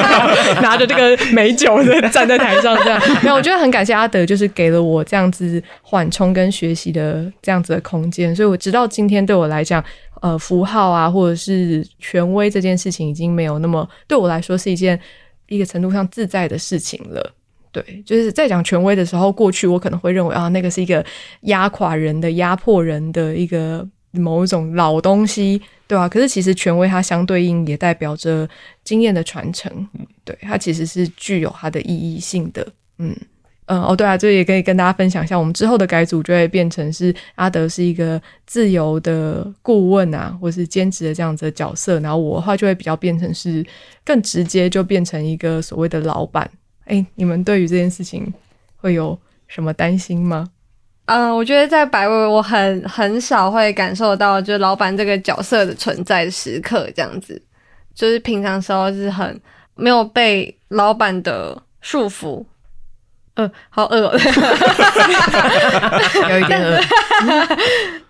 拿着这个美酒在站在台上这样。没有，我觉得很感谢阿德，就是给了我这样子缓冲跟学习的这样子的空间。所以我直到今天，对我来讲，呃，符号啊，或者是权威这件事情，已经没有那么对我来说是一件一个程度上自在的事情了。对，就是在讲权威的时候，过去我可能会认为啊，那个是一个压垮人的、压迫人的一个。某一种老东西，对啊，可是其实权威它相对应也代表着经验的传承，对，它其实是具有它的意义性的，嗯。嗯哦，对啊，这也可以跟大家分享一下，我们之后的改组就会变成是阿德是一个自由的顾问啊，或是兼职的这样子的角色，然后我的话就会比较变成是更直接，就变成一个所谓的老板。哎，你们对于这件事情会有什么担心吗？嗯，我觉得在百味，我很很少会感受到就是老板这个角色的存在的时刻，这样子，就是平常时候是很没有被老板的束缚。呃，好饿哦，有一点饿。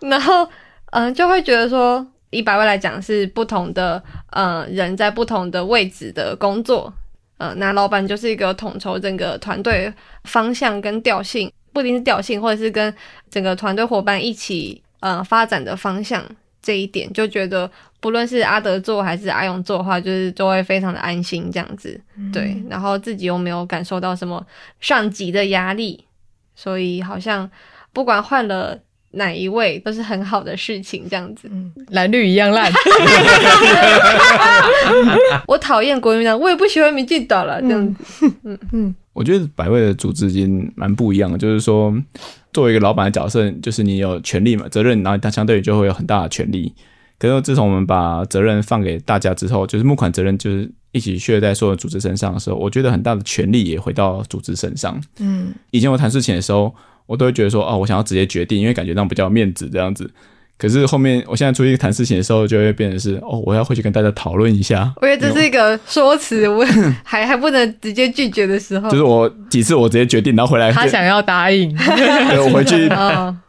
然后，嗯、呃，就会觉得说，以百味来讲，是不同的，呃，人在不同的位置的工作。呃，那老板就是一个统筹整个团队方向跟调性，不一定是调性，或者是跟整个团队伙伴一起，呃，发展的方向。这一点就觉得，不论是阿德做还是阿勇做的话，就是都会非常的安心这样子，嗯、对。然后自己又没有感受到什么上级的压力，所以好像不管换了哪一位，都是很好的事情这样子。嗯、蓝绿一样烂。我讨厌国民党，我也不喜欢民进党了。这样子，嗯嗯。嗯我觉得百位的组织已经蛮不一样的，就是说，作为一个老板的角色，就是你有权利嘛，责任，然后他相对于就会有很大的权利。可是自从我们把责任放给大家之后，就是募款责任就是一起削在所有组织身上的时候，我觉得很大的权利也回到组织身上。嗯，以前我谈事情的时候，我都会觉得说，哦，我想要直接决定，因为感觉那样比较有面子这样子。可是后面，我现在出去谈事情的时候，就会变成是哦，我要回去跟大家讨论一下。我觉得这是一个说辞，我 还还不能直接拒绝的时候。就是我几次我直接决定，然后回来他想要答应，对，我回去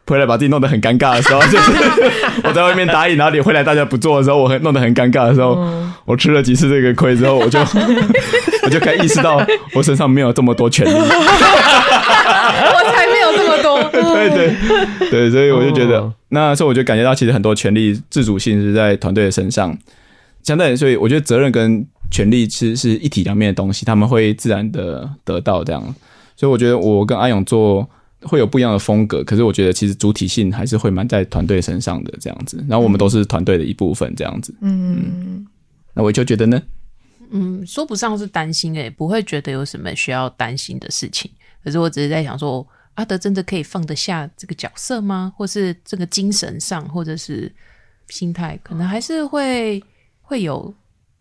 回来把自己弄得很尴尬的时候，就是 我在外面答应，然后你回来大家不做的时候，我很弄得很尴尬的时候，我吃了几次这个亏之后，我就我就可以意识到我身上没有这么多权利。对对对，所以我就觉得。那时候我就感觉到，其实很多权力自主性是在团队的身上，相对，所以我觉得责任跟权力其实是一体两面的东西，他们会自然的得到这样。所以我觉得我跟阿勇做会有不一样的风格，可是我觉得其实主体性还是会蛮在团队身上的这样子。然后我们都是团队的一部分这样子。嗯，嗯，那我就觉得呢，嗯，说不上是担心诶，不会觉得有什么需要担心的事情。可是我只是在想说。阿德真的可以放得下这个角色吗？或是这个精神上，或者是心态，可能还是会会有，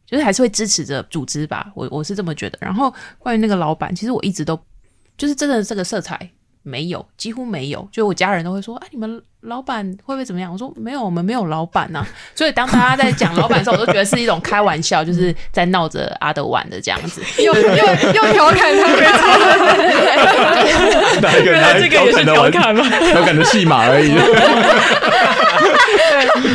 就是还是会支持着组织吧。我我是这么觉得。然后关于那个老板，其实我一直都就是真的这个色彩。没有，几乎没有。就我家人都会说：“哎，你们老板会不会怎么样？”我说：“没有，我们没有老板呐、啊。”所以当大家在讲老板的时候，我都觉得是一种开玩笑，就是在闹着阿德玩的这样子，又又又调侃他。哪一个？哪一个调侃的玩？调侃的戏码而已。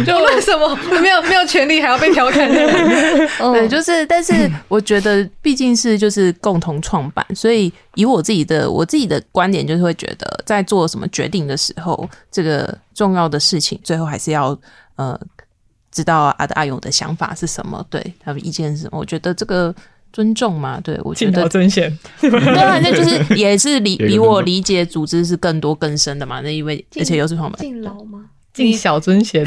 就为什么没有没有权利还要被调侃呢？对，就是，但是我觉得毕竟是就是共同创办，所以以我自己的我自己的观点，就是会觉得在做什么决定的时候，这个重要的事情最后还是要呃知道阿德阿勇的想法是什么，对他的意见是什么。我觉得这个尊重嘛，对我觉得尊贤，对啊，那就是也是理比我理解组织是更多更深的嘛。那因为而且又是创办敬老吗？敬小尊贤，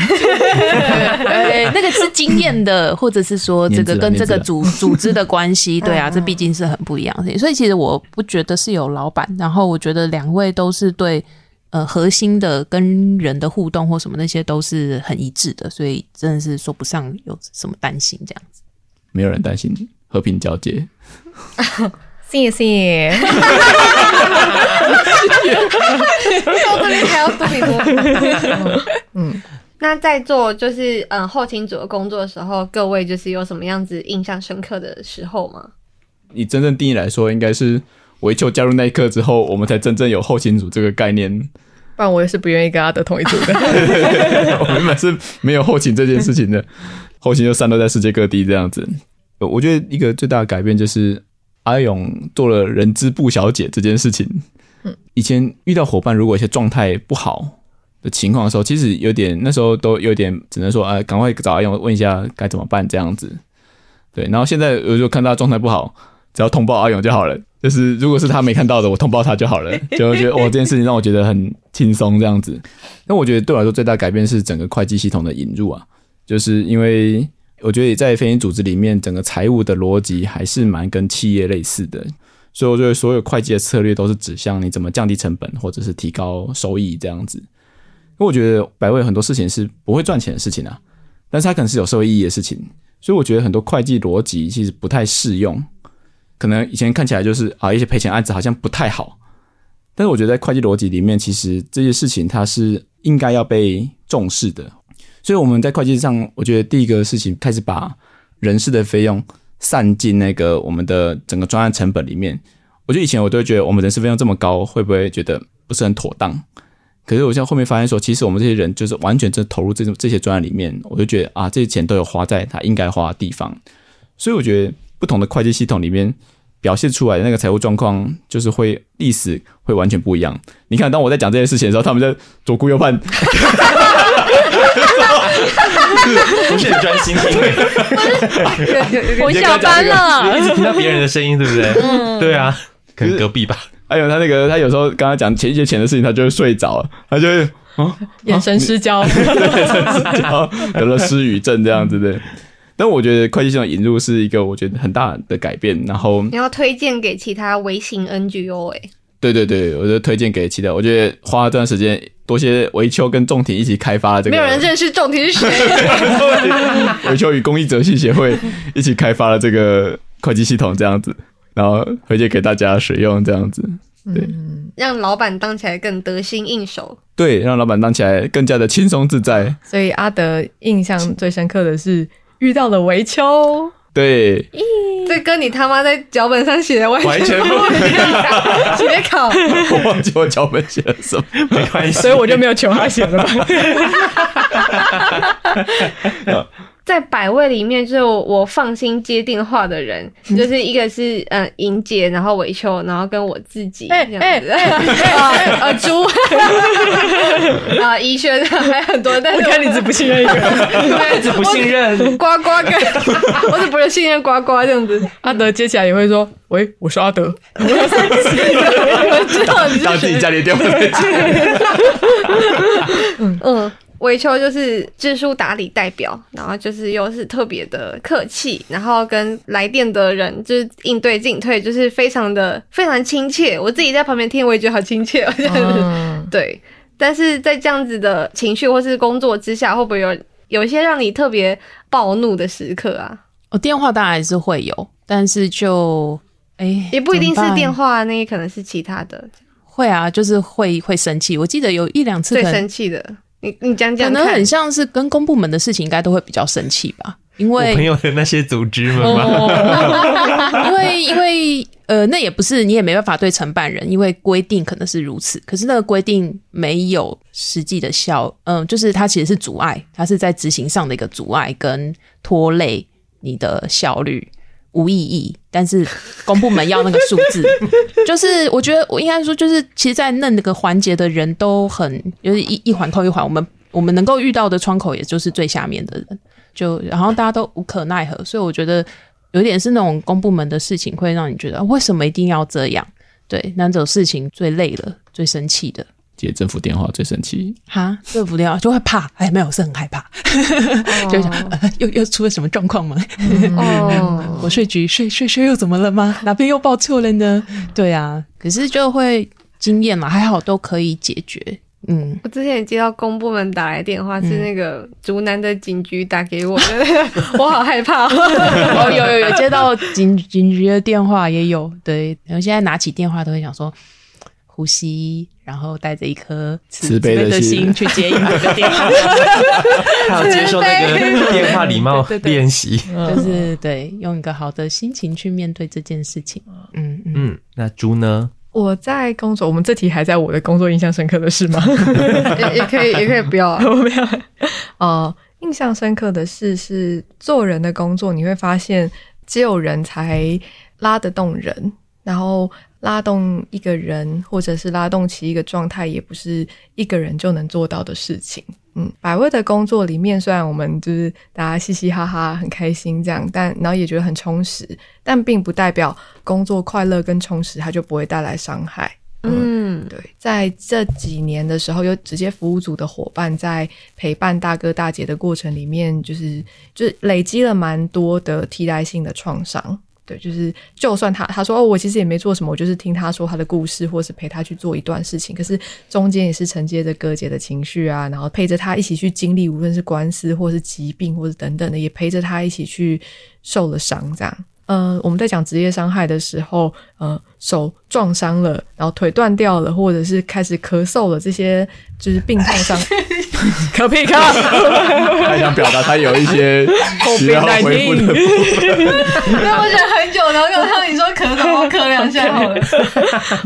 那个是经验的，或者是说这个跟这个组组织的关系，对啊，这毕竟是很不一样的。所以其实我不觉得是有老板，然后我觉得两位都是对呃核心的跟人的互动或什么那些都是很一致的，所以真的是说不上有什么担心这样子。没有人担心和平交接。谢谢。到这边还要多比多。嗯，那在做就是嗯后勤组的工作的时候，各位就是有什么样子印象深刻的时候吗？以真正定义来说，应该是维秋加入那一刻之后，我们才真正有后勤组这个概念。不然我也是不愿意跟阿德同一组的。我原本是没有后勤这件事情的，后勤就散落在世界各地这样子。我觉得一个最大的改变就是。阿勇做了人资部小姐这件事情。以前遇到伙伴如果一些状态不好的情况的时候，其实有点那时候都有点只能说啊，赶快找阿勇问一下该怎么办这样子。对，然后现在我就看到状态不好，只要通报阿勇就好了。就是如果是他没看到的，我通报他就好了。就觉得哦，这件事情让我觉得很轻松这样子。那我觉得对我来说最大改变是整个会计系统的引入啊。就是因为我觉得在非营组织里面，整个财务的逻辑还是蛮跟企业类似的，所以我觉得所有会计的策略都是指向你怎么降低成本，或者是提高收益这样子。因为我觉得百位很多事情是不会赚钱的事情啊，但是它可能是有社会意义的事情，所以我觉得很多会计逻辑其实不太适用。可能以前看起来就是啊，一些赔钱案子好像不太好，但是我觉得在会计逻辑里面，其实这些事情它是应该要被重视的。所以我们在会计上，我觉得第一个事情开始把人事的费用散进那个我们的整个专案成本里面。我觉得以前我都会觉得我们人事费用这么高，会不会觉得不是很妥当？可是我现在后面发现说，其实我们这些人就是完全就投入这种这些专案里面，我就觉得啊，这些钱都有花在他应该花的地方。所以我觉得。不同的会计系统里面表现出来的那个财务状况，就是会历史会完全不一样。你看，当我在讲这件事情的时候，他们在左顾右盼，不是很专心听。我下班了，一直听到别人的声音，对不对？嗯，对啊，可能隔壁吧。还有他那个，他有时候刚刚讲前一节钱的事情，他就会睡着了，他就会啊，眼神失焦，眼神失焦，得了失语症这样子的。但我觉得会计系统引入是一个我觉得很大的改变，然后你要推荐给其他微型 NGO 哎、欸，对对对，我就推荐给其他，我觉得花了这段时间，多些维秋跟仲庭一起开发了这个，没有人认识仲庭是谁？维秋与公益哲系协会一起开发了这个会计系统这样子，然后推荐给大家使用这样子，对，嗯、让老板当起来更得心应手，对，让老板当起来更加的轻松自在。所以阿德印象最深刻的是。遇到了维秋，对，这跟你他妈在脚本上写的完全不一样。写考，我忘记我脚本写了什么，没关系，所以我就没有求他写了。在百位里面，就是我放心接电话的人，就是一个是嗯莹姐，然后维秋，然后跟我自己这样子。呃猪啊，怡轩 还有很多，但是我看你只不信任一个，一直不信任呱呱跟，我只不是信任呱呱这样子。阿德接起来也会说：“喂，我是阿德。”我知道你是谁。当自己家里电话。嗯嗯。维秋就是知书达理代表，然后就是又是特别的客气，然后跟来电的人就是应对进退，就是非常的非常亲切。我自己在旁边听，我也觉得好亲切，嗯、对。但是在这样子的情绪或是工作之下，会不会有有一些让你特别暴怒的时刻啊？哦，电话当然还是会有，但是就哎，欸、也不一定是电话，那也可能是其他的。会啊，就是会会生气。我记得有一两次最生气的。你你讲讲，可能很像是跟公部门的事情，应该都会比较生气吧？因为我朋友的那些组织们嘛，因为因为呃，那也不是你也没办法对承办人，因为规定可能是如此，可是那个规定没有实际的效，嗯、呃，就是它其实是阻碍，它是在执行上的一个阻碍跟拖累你的效率。无意义，但是公部门要那个数字，就是我觉得我应该说，就是其实，在那个环节的人都很，就是一一环扣一环，我们我们能够遇到的窗口，也就是最下面的人，就然后大家都无可奈何，所以我觉得有点是那种公部门的事情，会让你觉得为什么一定要这样？对，那种事情最累了，最生气的。接政府电话最生气哈，政府电话就会怕，哎，没有，是很害怕，就想、呃、又又出了什么状况吗？哦，国税局税税税又怎么了吗？哪边又报错了呢？对啊，可是就会经验嘛，还好都可以解决。嗯，我之前也接到公部门打来电话，是那个竹南的警局打给我，嗯、我好害怕。哦，有有有接到警警局的电话也有，对，然后现在拿起电话都会想说。呼吸，然后带着一颗慈悲的心去接一个电话，还要接受那个电话礼貌练习，就是对，用一个好的心情去面对这件事情。嗯嗯，嗯，那猪呢？我在工作，我们这题还在我的工作印象深刻的事吗？也也可以，也可以不要啊，不要。哦，印象深刻的事是做人的工作，你会发现只有人才拉得动人，然后。拉动一个人，或者是拉动起一个状态，也不是一个人就能做到的事情。嗯，百味的工作里面，虽然我们就是大家嘻嘻哈哈，很开心这样，但然后也觉得很充实，但并不代表工作快乐跟充实，它就不会带来伤害。嗯，嗯，对，在这几年的时候，有直接服务组的伙伴在陪伴大哥大姐的过程里面，就是就是累积了蛮多的替代性的创伤。对，就是就算他他说哦，我其实也没做什么，我就是听他说他的故事，或是陪他去做一段事情，可是中间也是承接着哥姐的情绪啊，然后陪着他一起去经历，无论是官司或是疾病或是等等的，也陪着他一起去受了伤，这样。嗯、呃，我们在讲职业伤害的时候，呃，受撞伤了，然后腿断掉了，或者是开始咳嗽了，这些就是病痛伤，可屁可！他想表达他有一些需要恢复的部分。那我想很久，然后刚刚你说咳嗽，我咳两下好了。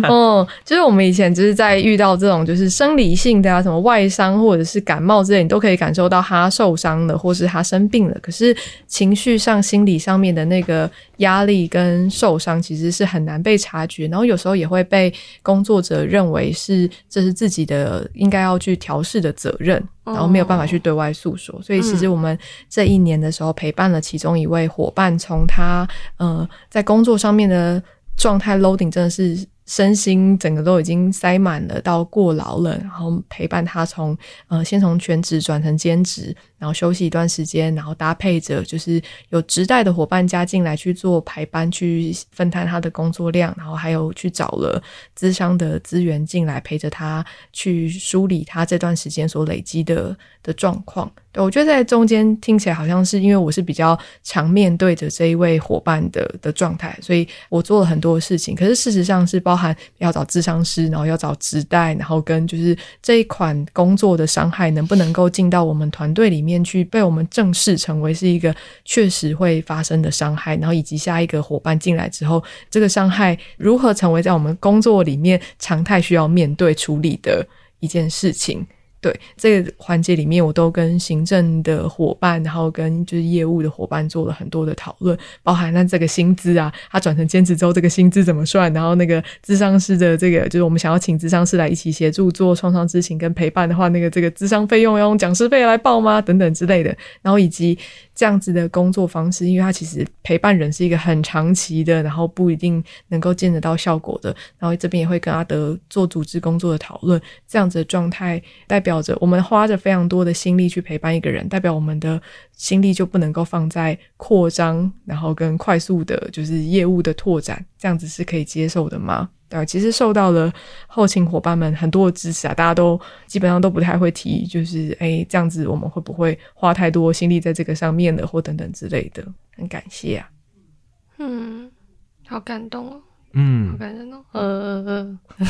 嗯，就是我们以前就是在遇到这种就是生理性的啊，什么外伤或者是感冒之类，你都可以感受到他受伤了，或是他生病了。可是情绪上、心理上面的那个。压力跟受伤其实是很难被察觉，然后有时候也会被工作者认为是这是自己的应该要去调试的责任，然后没有办法去对外诉说。所以其实我们这一年的时候陪伴了其中一位伙伴，从他呃在工作上面的状态 loading 真的是。身心整个都已经塞满了，到过劳了，然后陪伴他从呃先从全职转成兼职，然后休息一段时间，然后搭配着就是有直代的伙伴加进来去做排班，去分摊他的工作量，然后还有去找了咨商的资源进来陪着他去梳理他这段时间所累积的的状况。对，我觉得在中间听起来好像是因为我是比较常面对着这一位伙伴的的状态，所以我做了很多事情。可是事实上是包含要找咨商师，然后要找直代，然后跟就是这一款工作的伤害能不能够进到我们团队里面面去，被我们正视成为是一个确实会发生的伤害，然后以及下一个伙伴进来之后，这个伤害如何成为在我们工作里面常态需要面对处理的一件事情。对，这个环节里面，我都跟行政的伙伴，然后跟就是业务的伙伴做了很多的讨论，包含那这个薪资啊，他转成兼职之后，这个薪资怎么算？然后那个智商师的这个，就是我们想要请智商师来一起协助做创伤知情跟陪伴的话，那个这个智商费用要用讲师费来报吗？等等之类的，然后以及。这样子的工作方式，因为他其实陪伴人是一个很长期的，然后不一定能够见得到效果的。然后这边也会跟阿德做组织工作的讨论，这样子的状态代表着我们花着非常多的心力去陪伴一个人，代表我们的心力就不能够放在扩张，然后跟快速的就是业务的拓展，这样子是可以接受的吗？对，其实受到了后勤伙伴们很多的支持啊，大家都基本上都不太会提，就是哎，这样子我们会不会花太多心力在这个上面了，或等等之类的，很感谢啊。嗯，好感动哦。嗯，好感动哦。呃呃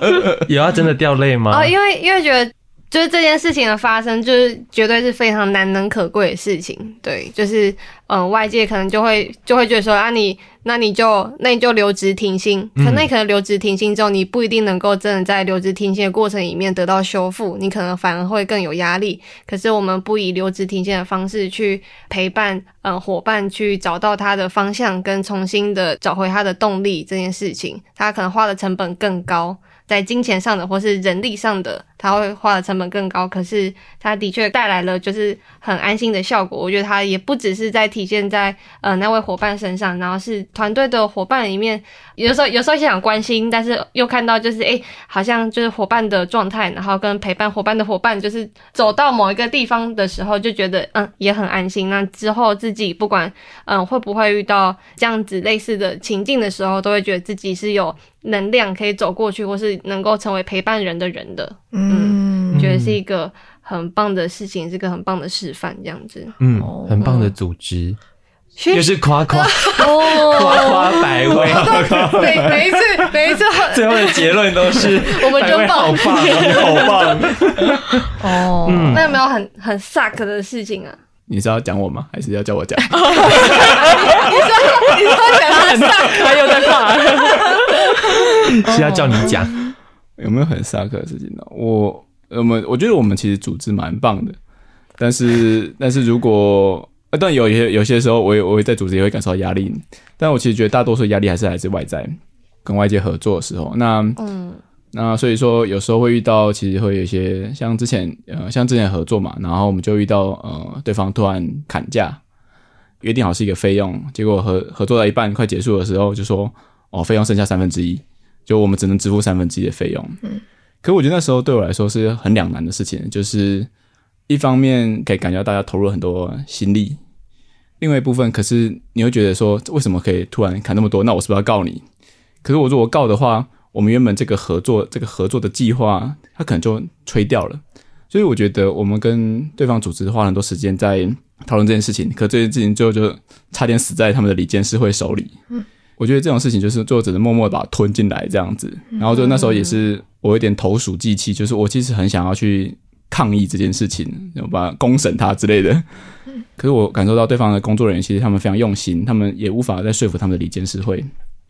呃，有要真的掉泪吗？哦，因为因为觉得。就是这件事情的发生，就是绝对是非常难能可贵的事情。对，就是嗯、呃，外界可能就会就会觉得说啊你，你那你就那你就留职停薪，可那你可能留职停薪之后，你不一定能够真的在留职停薪的过程里面得到修复，你可能反而会更有压力。可是我们不以留职停薪的方式去陪伴嗯、呃、伙伴去找到他的方向，跟重新的找回他的动力，这件事情，他可能花的成本更高。在金钱上的或是人力上的，他会花的成本更高，可是他的确带来了就是很安心的效果。我觉得他也不只是在体现在呃那位伙伴身上，然后是团队的伙伴里面，有时候有时候想关心，但是又看到就是诶、好像就是伙伴的状态，然后跟陪伴伙伴的伙伴，就是走到某一个地方的时候，就觉得嗯也很安心。那之后自己不管嗯会不会遇到这样子类似的情境的时候，都会觉得自己是有。能量可以走过去，或是能够成为陪伴人的人的，嗯，嗯觉得是一个很棒的事情，是个很棒的示范，这样子，嗯，很棒的组织，嗯、就是夸夸，夸夸百威，每每一次每一次。最后的结论都是 我们真棒，好棒，好棒，哦，嗯、那有没有很很 suck 的事情啊？你是要讲我吗？还是要叫我讲？你说你说讲他很 suck，他又在怕，是要叫你讲？有没有很 suck 的事情呢？我我们我觉得我们其实组织蛮棒的，但是 但是如果但有些有些时候，我也我也在组织也会感受到压力，但我其实觉得大多数压力还是来自外在，跟外界合作的时候，那嗯。那所以说，有时候会遇到，其实会有一些像之前，呃，像之前合作嘛，然后我们就遇到，呃，对方突然砍价，约定好是一个费用，结果合合作到一半快结束的时候，就说，哦，费用剩下三分之一，就我们只能支付三分之一的费用。嗯，可我觉得那时候对我来说是很两难的事情，就是一方面可以感觉到大家投入了很多心力，另外一部分可是你会觉得说，为什么可以突然砍那么多？那我是不是要告你？可是我如果告的话，我们原本这个合作这个合作的计划，它可能就吹掉了。所以我觉得我们跟对方组织花了很多时间在讨论这件事情，可这件事情最后就差点死在他们的理监事会手里。嗯，我觉得这种事情就是最后只能默默把它吞进来这样子。然后就那时候也是我有点投鼠忌器，就是我其实很想要去抗议这件事情，要把公审他之类的。可是我感受到对方的工作人员其实他们非常用心，他们也无法再说服他们的理监事会。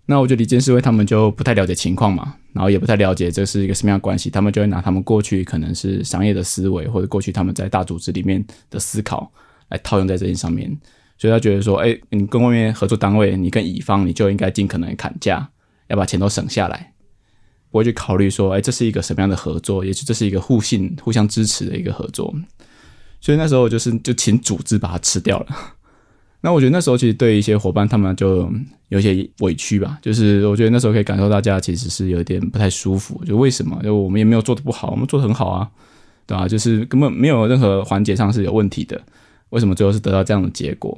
那我觉得理监事会他们就不太了解情况嘛，然后也不太了解这是一个什么样的关系，他们就会拿他们过去可能是商业的思维，或者过去他们在大组织里面的思考来套用在这件上面，所以他觉得说，哎，你跟外面合作单位，你跟乙方，你就应该尽可能砍价，要把钱都省下来，不会去考虑说，哎，这是一个什么样的合作，也许这是一个互信、互相支持的一个合作，所以那时候就是就请组织把它吃掉了。那我觉得那时候其实对一些伙伴他们就有些委屈吧，就是我觉得那时候可以感受大家其实是有点不太舒服，就为什么？就我们也没有做的不好，我们做的很好啊，对吧？就是根本没有任何环节上是有问题的，为什么最后是得到这样的结果？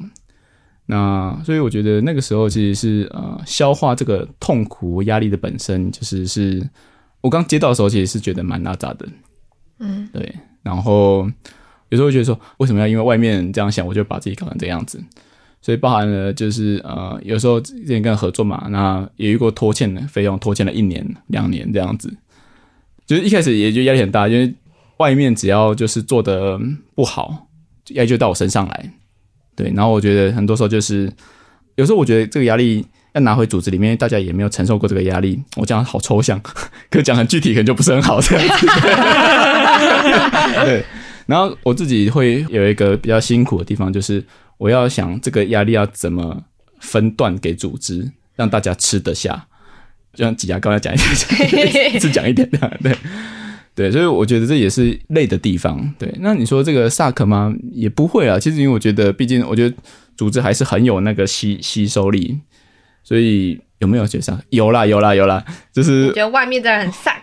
那所以我觉得那个时候其实是呃消化这个痛苦压力的本身，就是是我刚接到的时候其实是觉得蛮拉杂的，嗯，对。然后有时候会觉得说，为什么要因为外面这样想，我就把自己搞成这样子？所以包含了就是呃，有时候之前跟合作嘛，那也遇过拖欠的费用，拖欠了一年、两年这样子，就是一开始也就压力很大，因为外面只要就是做的不好，压力就到我身上来。对，然后我觉得很多时候就是，有时候我觉得这个压力要拿回组织里面，大家也没有承受过这个压力。我讲好抽象，可讲很具体，可能就不是很好这样子。对，然后我自己会有一个比较辛苦的地方，就是。我要想这个压力要怎么分段给组织，让大家吃得下，就像挤牙膏要讲一点，只讲一点的，对对，所以我觉得这也是累的地方。对，那你说这个 suck 吗？也不会啊。其实因为我觉得，毕竟我觉得组织还是很有那个吸吸收力，所以有没有觉得有啦，有啦，有啦，就是觉得外面的人很 suck。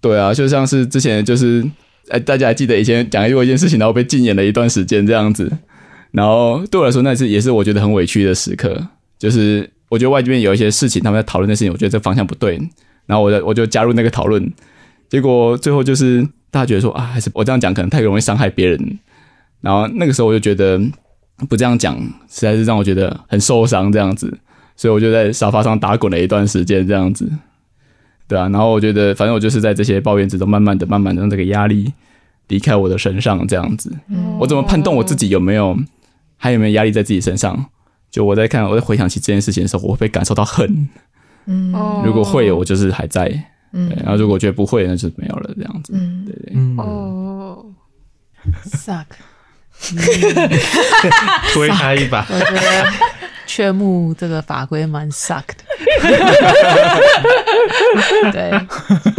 对啊，就像是之前就是哎，大家还记得以前讲过一件事情，然后被禁言了一段时间这样子。然后对我来说，那次也是我觉得很委屈的时刻。就是我觉得外面有一些事情，他们在讨论的事情，我觉得这方向不对。然后我就我就加入那个讨论，结果最后就是大家觉得说啊，还是我这样讲可能太容易伤害别人。然后那个时候我就觉得不这样讲，实在是让我觉得很受伤这样子。所以我就在沙发上打滚了一段时间这样子。对啊，然后我觉得反正我就是在这些抱怨之中，慢慢的、慢慢的让这个压力离开我的身上这样子。我怎么判断我自己有没有？还有没有压力在自己身上？就我在看，我在回想起这件事情的时候，我会感受到恨。嗯，如果会有，我就是还在。嗯，然后如果觉得不会，那就没有了。这样子，嗯，对对。哦，suck，推他一把。我觉得雀木这个法规蛮 suck 的。对，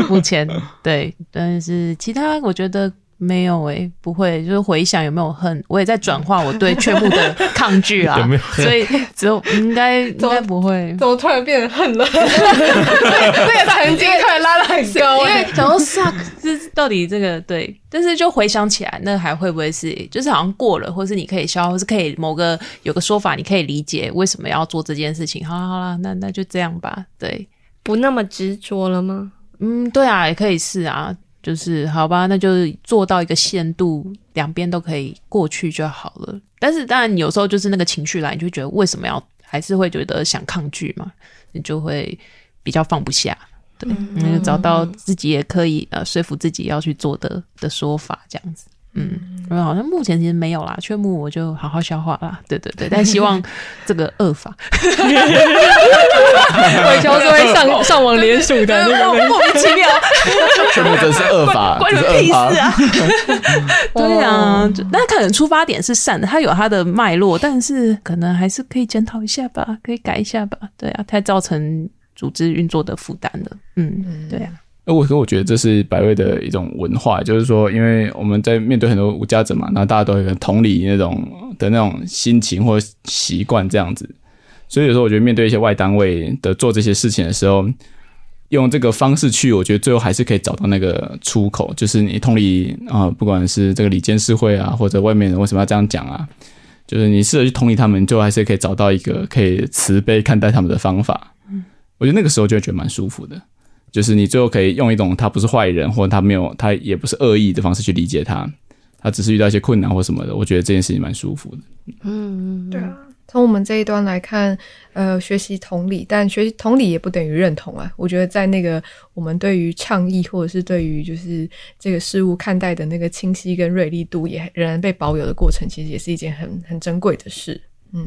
目前对，但是其他我觉得。没有诶、欸，不会，就是回想有没有恨，我也在转化我对全部的抗拒啊，有没有？所以只有应该应该不会，怎么突然变成恨了？这个曾经突然拉得很高，因为想说 suck 是到底这个对，但是就回想起来，那还会不会是就是好像过了，或是你可以消，或是可以某个有个说法，你可以理解为什么要做这件事情？好啦好啦，那那就这样吧，对，不那么执着了吗？嗯，对啊，也可以是啊。就是好吧，那就是做到一个限度，两边都可以过去就好了。但是当然，有时候就是那个情绪来，你就觉得为什么要，还是会觉得想抗拒嘛，你就会比较放不下。对，那就、嗯、找到自己也可以呃说服自己要去做的的说法，这样子。嗯，因为好像目前其实没有啦，缺木我就好好消化啦。对对对，但希望这个恶法，我就是会上 上网连署的，那个莫名其妙。雀木真是恶法，关你屁事啊！对啊，那可能出发点是善的，它有它的脉络，但是可能还是可以检讨一下吧，可以改一下吧。对啊，太造成组织运作的负担了。嗯，对啊。呃，我可我觉得这是百味的一种文化，就是说，因为我们在面对很多无家者嘛，那大家都有同理那种的那种心情或习惯这样子，所以有时候我觉得面对一些外单位的做这些事情的时候，用这个方式去，我觉得最后还是可以找到那个出口，就是你同理啊，不管是这个里监事会啊，或者外面人为什么要这样讲啊，就是你试着去同理他们，最后还是可以找到一个可以慈悲看待他们的方法。嗯，我觉得那个时候就会觉得蛮舒服的，就是你最后可以用一种他不是坏人，或者他没有他也不是恶意的方式去理解他，他只是遇到一些困难或什么的，我觉得这件事情蛮舒服的。嗯，对啊。从我们这一端来看，呃，学习同理，但学习同理也不等于认同啊。我觉得在那个我们对于倡议或者是对于就是这个事物看待的那个清晰跟锐利度，也仍然被保有的过程，其实也是一件很很珍贵的事。嗯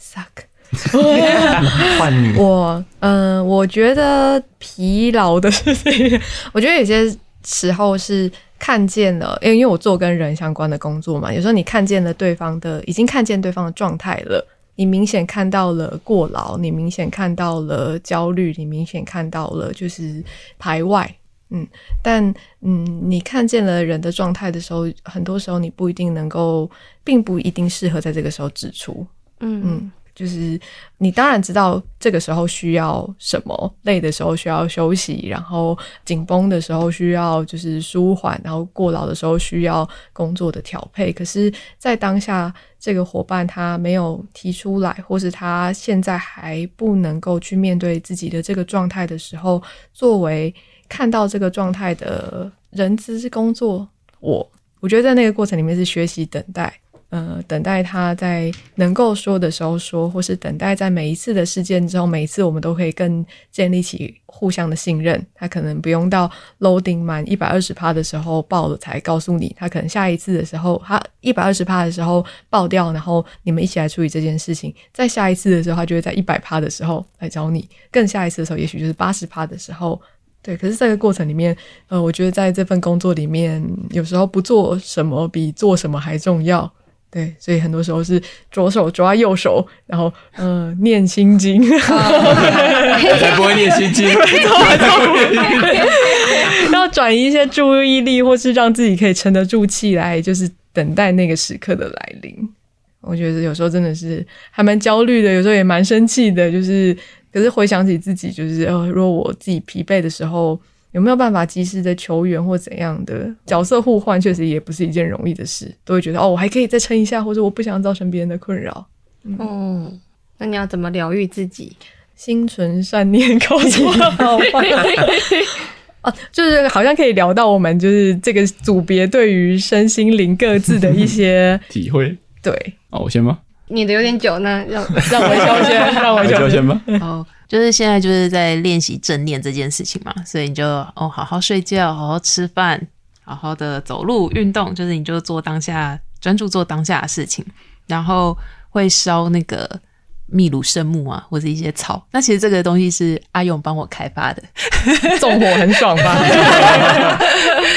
，suck，换你。我，嗯、呃，我觉得疲劳的事情，我觉得有些时候是。看见了，因为因为我做跟人相关的工作嘛，有时候你看见了对方的，已经看见对方的状态了，你明显看到了过劳，你明显看到了焦虑，你明显看到了就是排外，嗯，但嗯，你看见了人的状态的时候，很多时候你不一定能够，并不一定适合在这个时候指出，嗯嗯。就是你当然知道这个时候需要什么，累的时候需要休息，然后紧绷的时候需要就是舒缓，然后过劳的时候需要工作的调配。可是，在当下这个伙伴他没有提出来，或是他现在还不能够去面对自己的这个状态的时候，作为看到这个状态的人资工作，我我觉得在那个过程里面是学习等待。呃，等待他在能够说的时候说，或是等待在每一次的事件之后，每一次我们都可以更建立起互相的信任。他可能不用到 loading 满一百二十趴的时候爆了才告诉你，他可能下一次的时候，他一百二十趴的时候爆掉，然后你们一起来处理这件事情。在下一次的时候，他就会在一百趴的时候来找你。更下一次的时候，也许就是八十趴的时候。对，可是这个过程里面，呃，我觉得在这份工作里面，有时候不做什么比做什么还重要。对，所以很多时候是左手抓右手，然后嗯、呃，念心经，才不会念心经，要转移一些注意力，或是让自己可以沉得住气来，就是等待那个时刻的来临。我觉得有时候真的是还蛮焦虑的，有时候也蛮生气的，就是可是回想起自己，就是呃，如果我自己疲惫的时候。有没有办法及时的求援或怎样的角色互换，确实也不是一件容易的事。都会觉得哦，我还可以再撑一下，或者我不想造成别人的困扰。嗯，哦、那你要怎么疗愈自己？心存善念，告诉我。哦，就是好像可以聊到我们就是这个组别对于身心灵各自的一些 体会。对，哦，我先吗？你的有点久呢，让 让我休息，让我休息吧。哦。就是现在就是在练习正念这件事情嘛，所以你就哦好好睡觉，好好吃饭，好好的走路运动，就是你就做当下专注做当下的事情，然后会烧那个秘鲁圣木啊，或者一些草。那其实这个东西是阿勇帮我开发的，纵火很爽吧？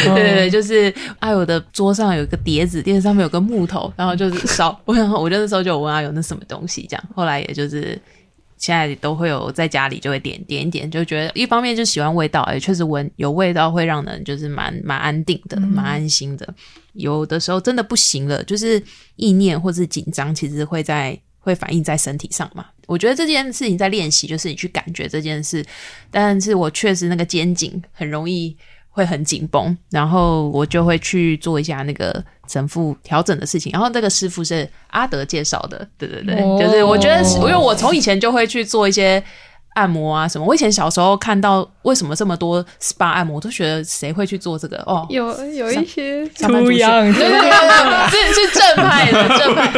对 对对，就是阿勇的桌上有一个碟子，碟子上面有个木头，然后就是烧。我想我那时候就有问阿勇那什么东西，这样后来也就是。现在都会有在家里就会点点一点，就觉得一方面就喜欢味道，也确实闻有味道会让人就是蛮蛮安定的，蛮安心的。有的时候真的不行了，就是意念或是紧张，其实会在会反映在身体上嘛。我觉得这件事情在练习，就是你去感觉这件事。但是我确实那个肩颈很容易。会很紧绷，然后我就会去做一下那个整复调整的事情。然后那个师傅是阿德介绍的，对对对，哦、就是我觉得，因为我从以前就会去做一些。按摩啊什么？我以前小时候看到为什么这么多 SPA 按摩，我都觉得谁会去做这个哦？有有一些图样，对对对，这是正派的正派，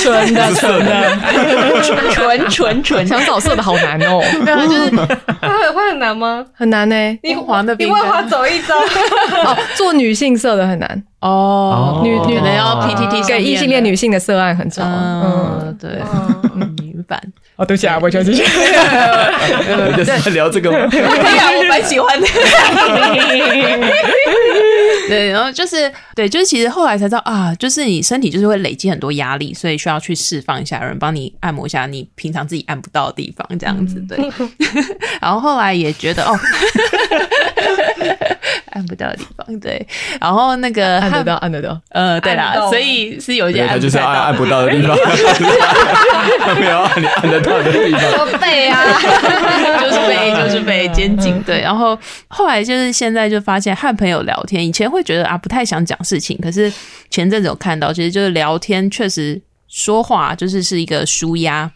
纯的纯的，纯纯纯，想找色的好难哦。对啊，就是会会很难吗？很难呢。你黄的，你为他走一遭。哦，做女性色的很难哦。女女的要 PTT 给异性恋女性的色案很少。嗯，对，女版。哦，对不起啊，我就继续。在聊这个吗？对啊，我蛮喜欢的。对，然后就是对，就是其实后来才知道啊，就是你身体就是会累积很多压力，所以需要去释放一下，有人帮你按摩一下你平常自己按不到的地方，这样子对。然后后来也觉得哦，按不到的地方 对，然后那个按得到，按得到，呃，对啦，所以是有一点按就是按按不到的地方，没有按你按得到。的地方。背 啊，就是背背就是背，肩颈。对。然后后来就是现在就发现和朋友聊天，以前会觉得啊不太想讲事情，可是前阵子有看到，其实就是聊天确实说话就是是一个舒压。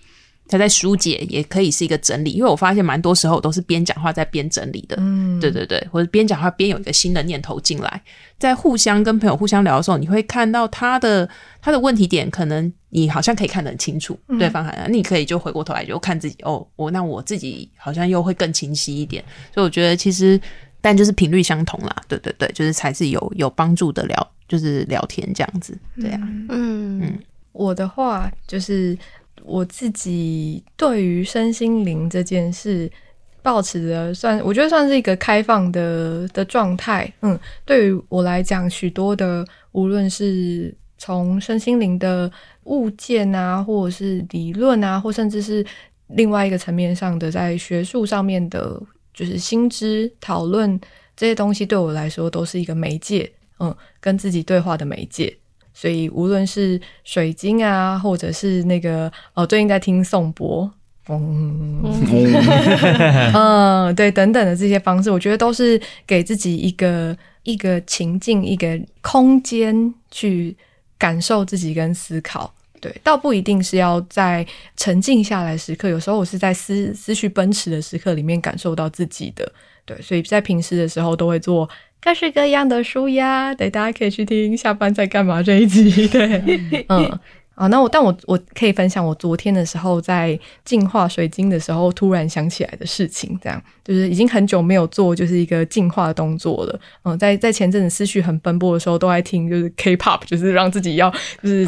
他在疏解，也可以是一个整理，因为我发现蛮多时候都是边讲话在边整理的，嗯，对对对，或者边讲话边有一个新的念头进来，在互相跟朋友互相聊的时候，你会看到他的他的问题点，可能你好像可以看得很清楚，对方好像你可以就回过头来就看自己，哦，我那我自己好像又会更清晰一点，所以我觉得其实但就是频率相同啦，对对对，就是才是有有帮助的聊，就是聊天这样子，对啊，嗯。嗯，我的话就是。我自己对于身心灵这件事，抱持的算，我觉得算是一个开放的的状态。嗯，对于我来讲，许多的无论是从身心灵的物件啊，或者是理论啊，或甚至是另外一个层面上的，在学术上面的，就是心知讨论这些东西，对我来说都是一个媒介。嗯，跟自己对话的媒介。所以无论是水晶啊，或者是那个哦，最近在听颂钵，嗯，嗯，对，等等的这些方式，我觉得都是给自己一个一个情境、一个空间去感受自己跟思考。对，倒不一定是要在沉静下来时刻，有时候我是在思思绪奔驰的时刻里面感受到自己的。对，所以在平时的时候都会做。各式各样的书呀，对，大家可以去听下班在干嘛这一集。对，嗯，啊，那我但我我可以分享我昨天的时候在净化水晶的时候突然想起来的事情，这样就是已经很久没有做就是一个净化的动作了。嗯，在在前阵子思绪很奔波的时候，都爱听就是 K-pop，就是让自己要就是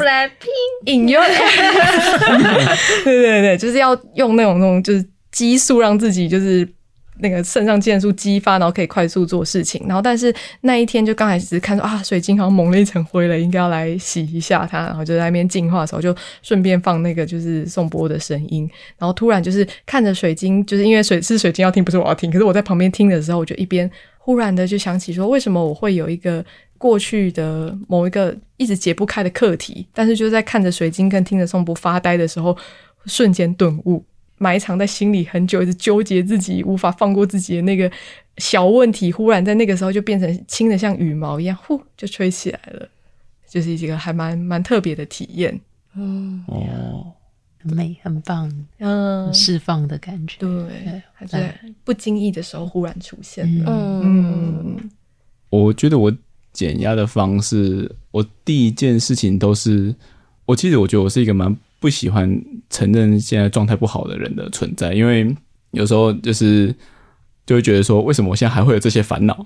in your，对对对，就是要用那种那种就是激素让自己就是。那个肾上腺素激发，然后可以快速做事情。然后，但是那一天就刚开始看说啊，水晶好像蒙了一层灰了，应该要来洗一下它。然后就在那边净化的时候，就顺便放那个就是颂钵的声音。然后突然就是看着水晶，就是因为水是水晶要听，不是我要听。可是我在旁边听的时候，我就一边忽然的就想起说，为什么我会有一个过去的某一个一直解不开的课题？但是就在看着水晶跟听着颂钵发呆的时候，瞬间顿悟。埋藏在心里很久，一直纠结自己无法放过自己的那个小问题，忽然在那个时候就变成轻的像羽毛一样，呼就吹起来了，就是一个还蛮蛮特别的体验。嗯，哦，很美，很棒，嗯，释放的感觉，对，还在不经意的时候忽然出现了。嗯，嗯，我觉得我减压的方式，我第一件事情都是，我其实我觉得我是一个蛮。不喜欢承认现在状态不好的人的存在，因为有时候就是就会觉得说，为什么我现在还会有这些烦恼？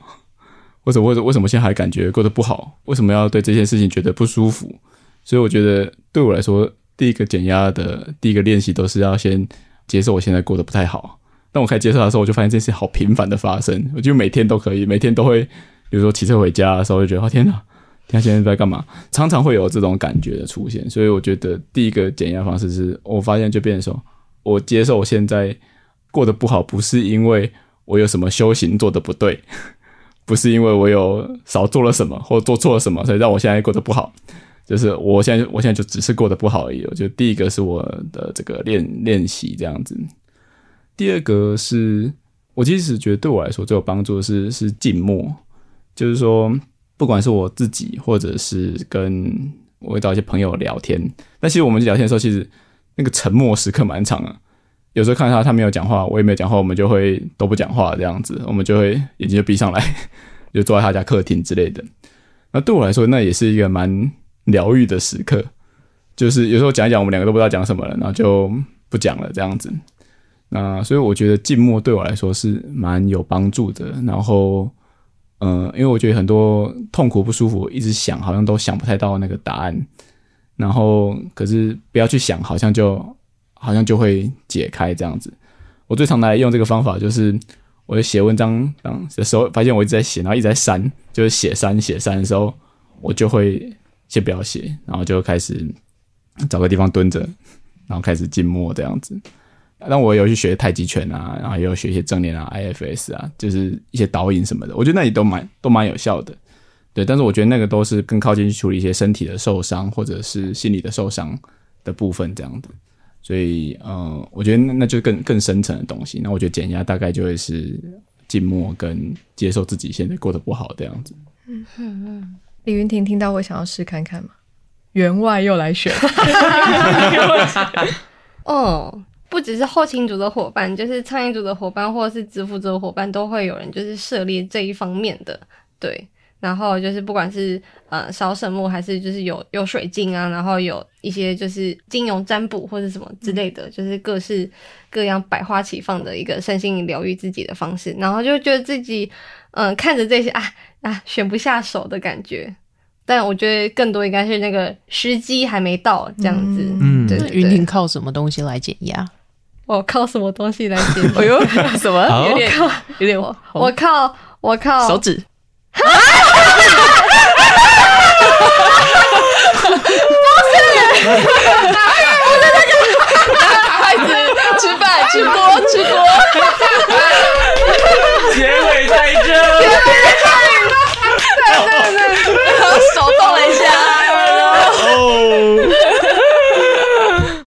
为什么为为什么现在还感觉过得不好？为什么要对这件事情觉得不舒服？所以我觉得对我来说，第一个减压的第一个练习都是要先接受我现在过得不太好。当我开始接受的时候，我就发现这件事好频繁的发生，我就每天都可以，每天都会，比如说骑车回家的时候，就觉得哦天哪！他现在在干嘛？常常会有这种感觉的出现，所以我觉得第一个减压方式是我发现就变成说，我接受我现在过得不好，不是因为我有什么修行做得不对，不是因为我有少做了什么或做错了什么，所以让我现在过得不好。就是我现在，我现在就只是过得不好而已。我觉得第一个是我的这个练练习这样子，第二个是我其实觉得对我来说最有帮助的是是静默，就是说。不管是我自己，或者是跟我会找一些朋友聊天，但其实我们聊天的时候，其实那个沉默时刻蛮长啊。有时候看到他他没有讲话，我也没有讲话，我们就会都不讲话这样子，我们就会眼睛就闭上来，就坐在他家客厅之类的。那对我来说，那也是一个蛮疗愈的时刻。就是有时候讲一讲，我们两个都不知道讲什么了，然后就不讲了这样子。那所以我觉得静默对我来说是蛮有帮助的。然后。嗯，因为我觉得很多痛苦不舒服，一直想好像都想不太到那个答案，然后可是不要去想，好像就好像就会解开这样子。我最常来用这个方法，就是我写文章的时候，发现我一直在写，然后一直在删，就是写删写删的时候，我就会先不要写，然后就开始找个地方蹲着，然后开始静默这样子。但我有去学太极拳啊，然后也有学一些正念啊、IFS 啊，就是一些导引什么的，我觉得那里都蛮都蛮有效的。对，但是我觉得那个都是更靠近去处理一些身体的受伤或者是心理的受伤的部分这样子。所以，嗯，我觉得那那就更更深层的东西。那我觉得减压大概就会是静默跟接受自己现在过得不好这样子。嗯嗯嗯。李云婷听到会想要试看看吗？员外又来选。哦，不只是后勤组的伙伴，就是餐饮组的伙伴，或者是支付组的伙伴，都会有人就是涉猎这一方面的，对。然后就是不管是呃烧圣木，还是就是有有水晶啊，然后有一些就是金融占卜或者什么之类的，就是各式各样百花齐放的一个身心疗愈自己的方式。然后就觉得自己嗯、呃、看着这些啊啊选不下手的感觉，但我觉得更多应该是那个时机还没到这样子。嗯，对，对，对。云婷靠什么东西来减压？我靠什么东西来解决？什么？有点有点我我靠我靠手指！不是，我在那个孩子吃饭，吃锅吃锅。结尾在这，对对 对，然后手动了一下。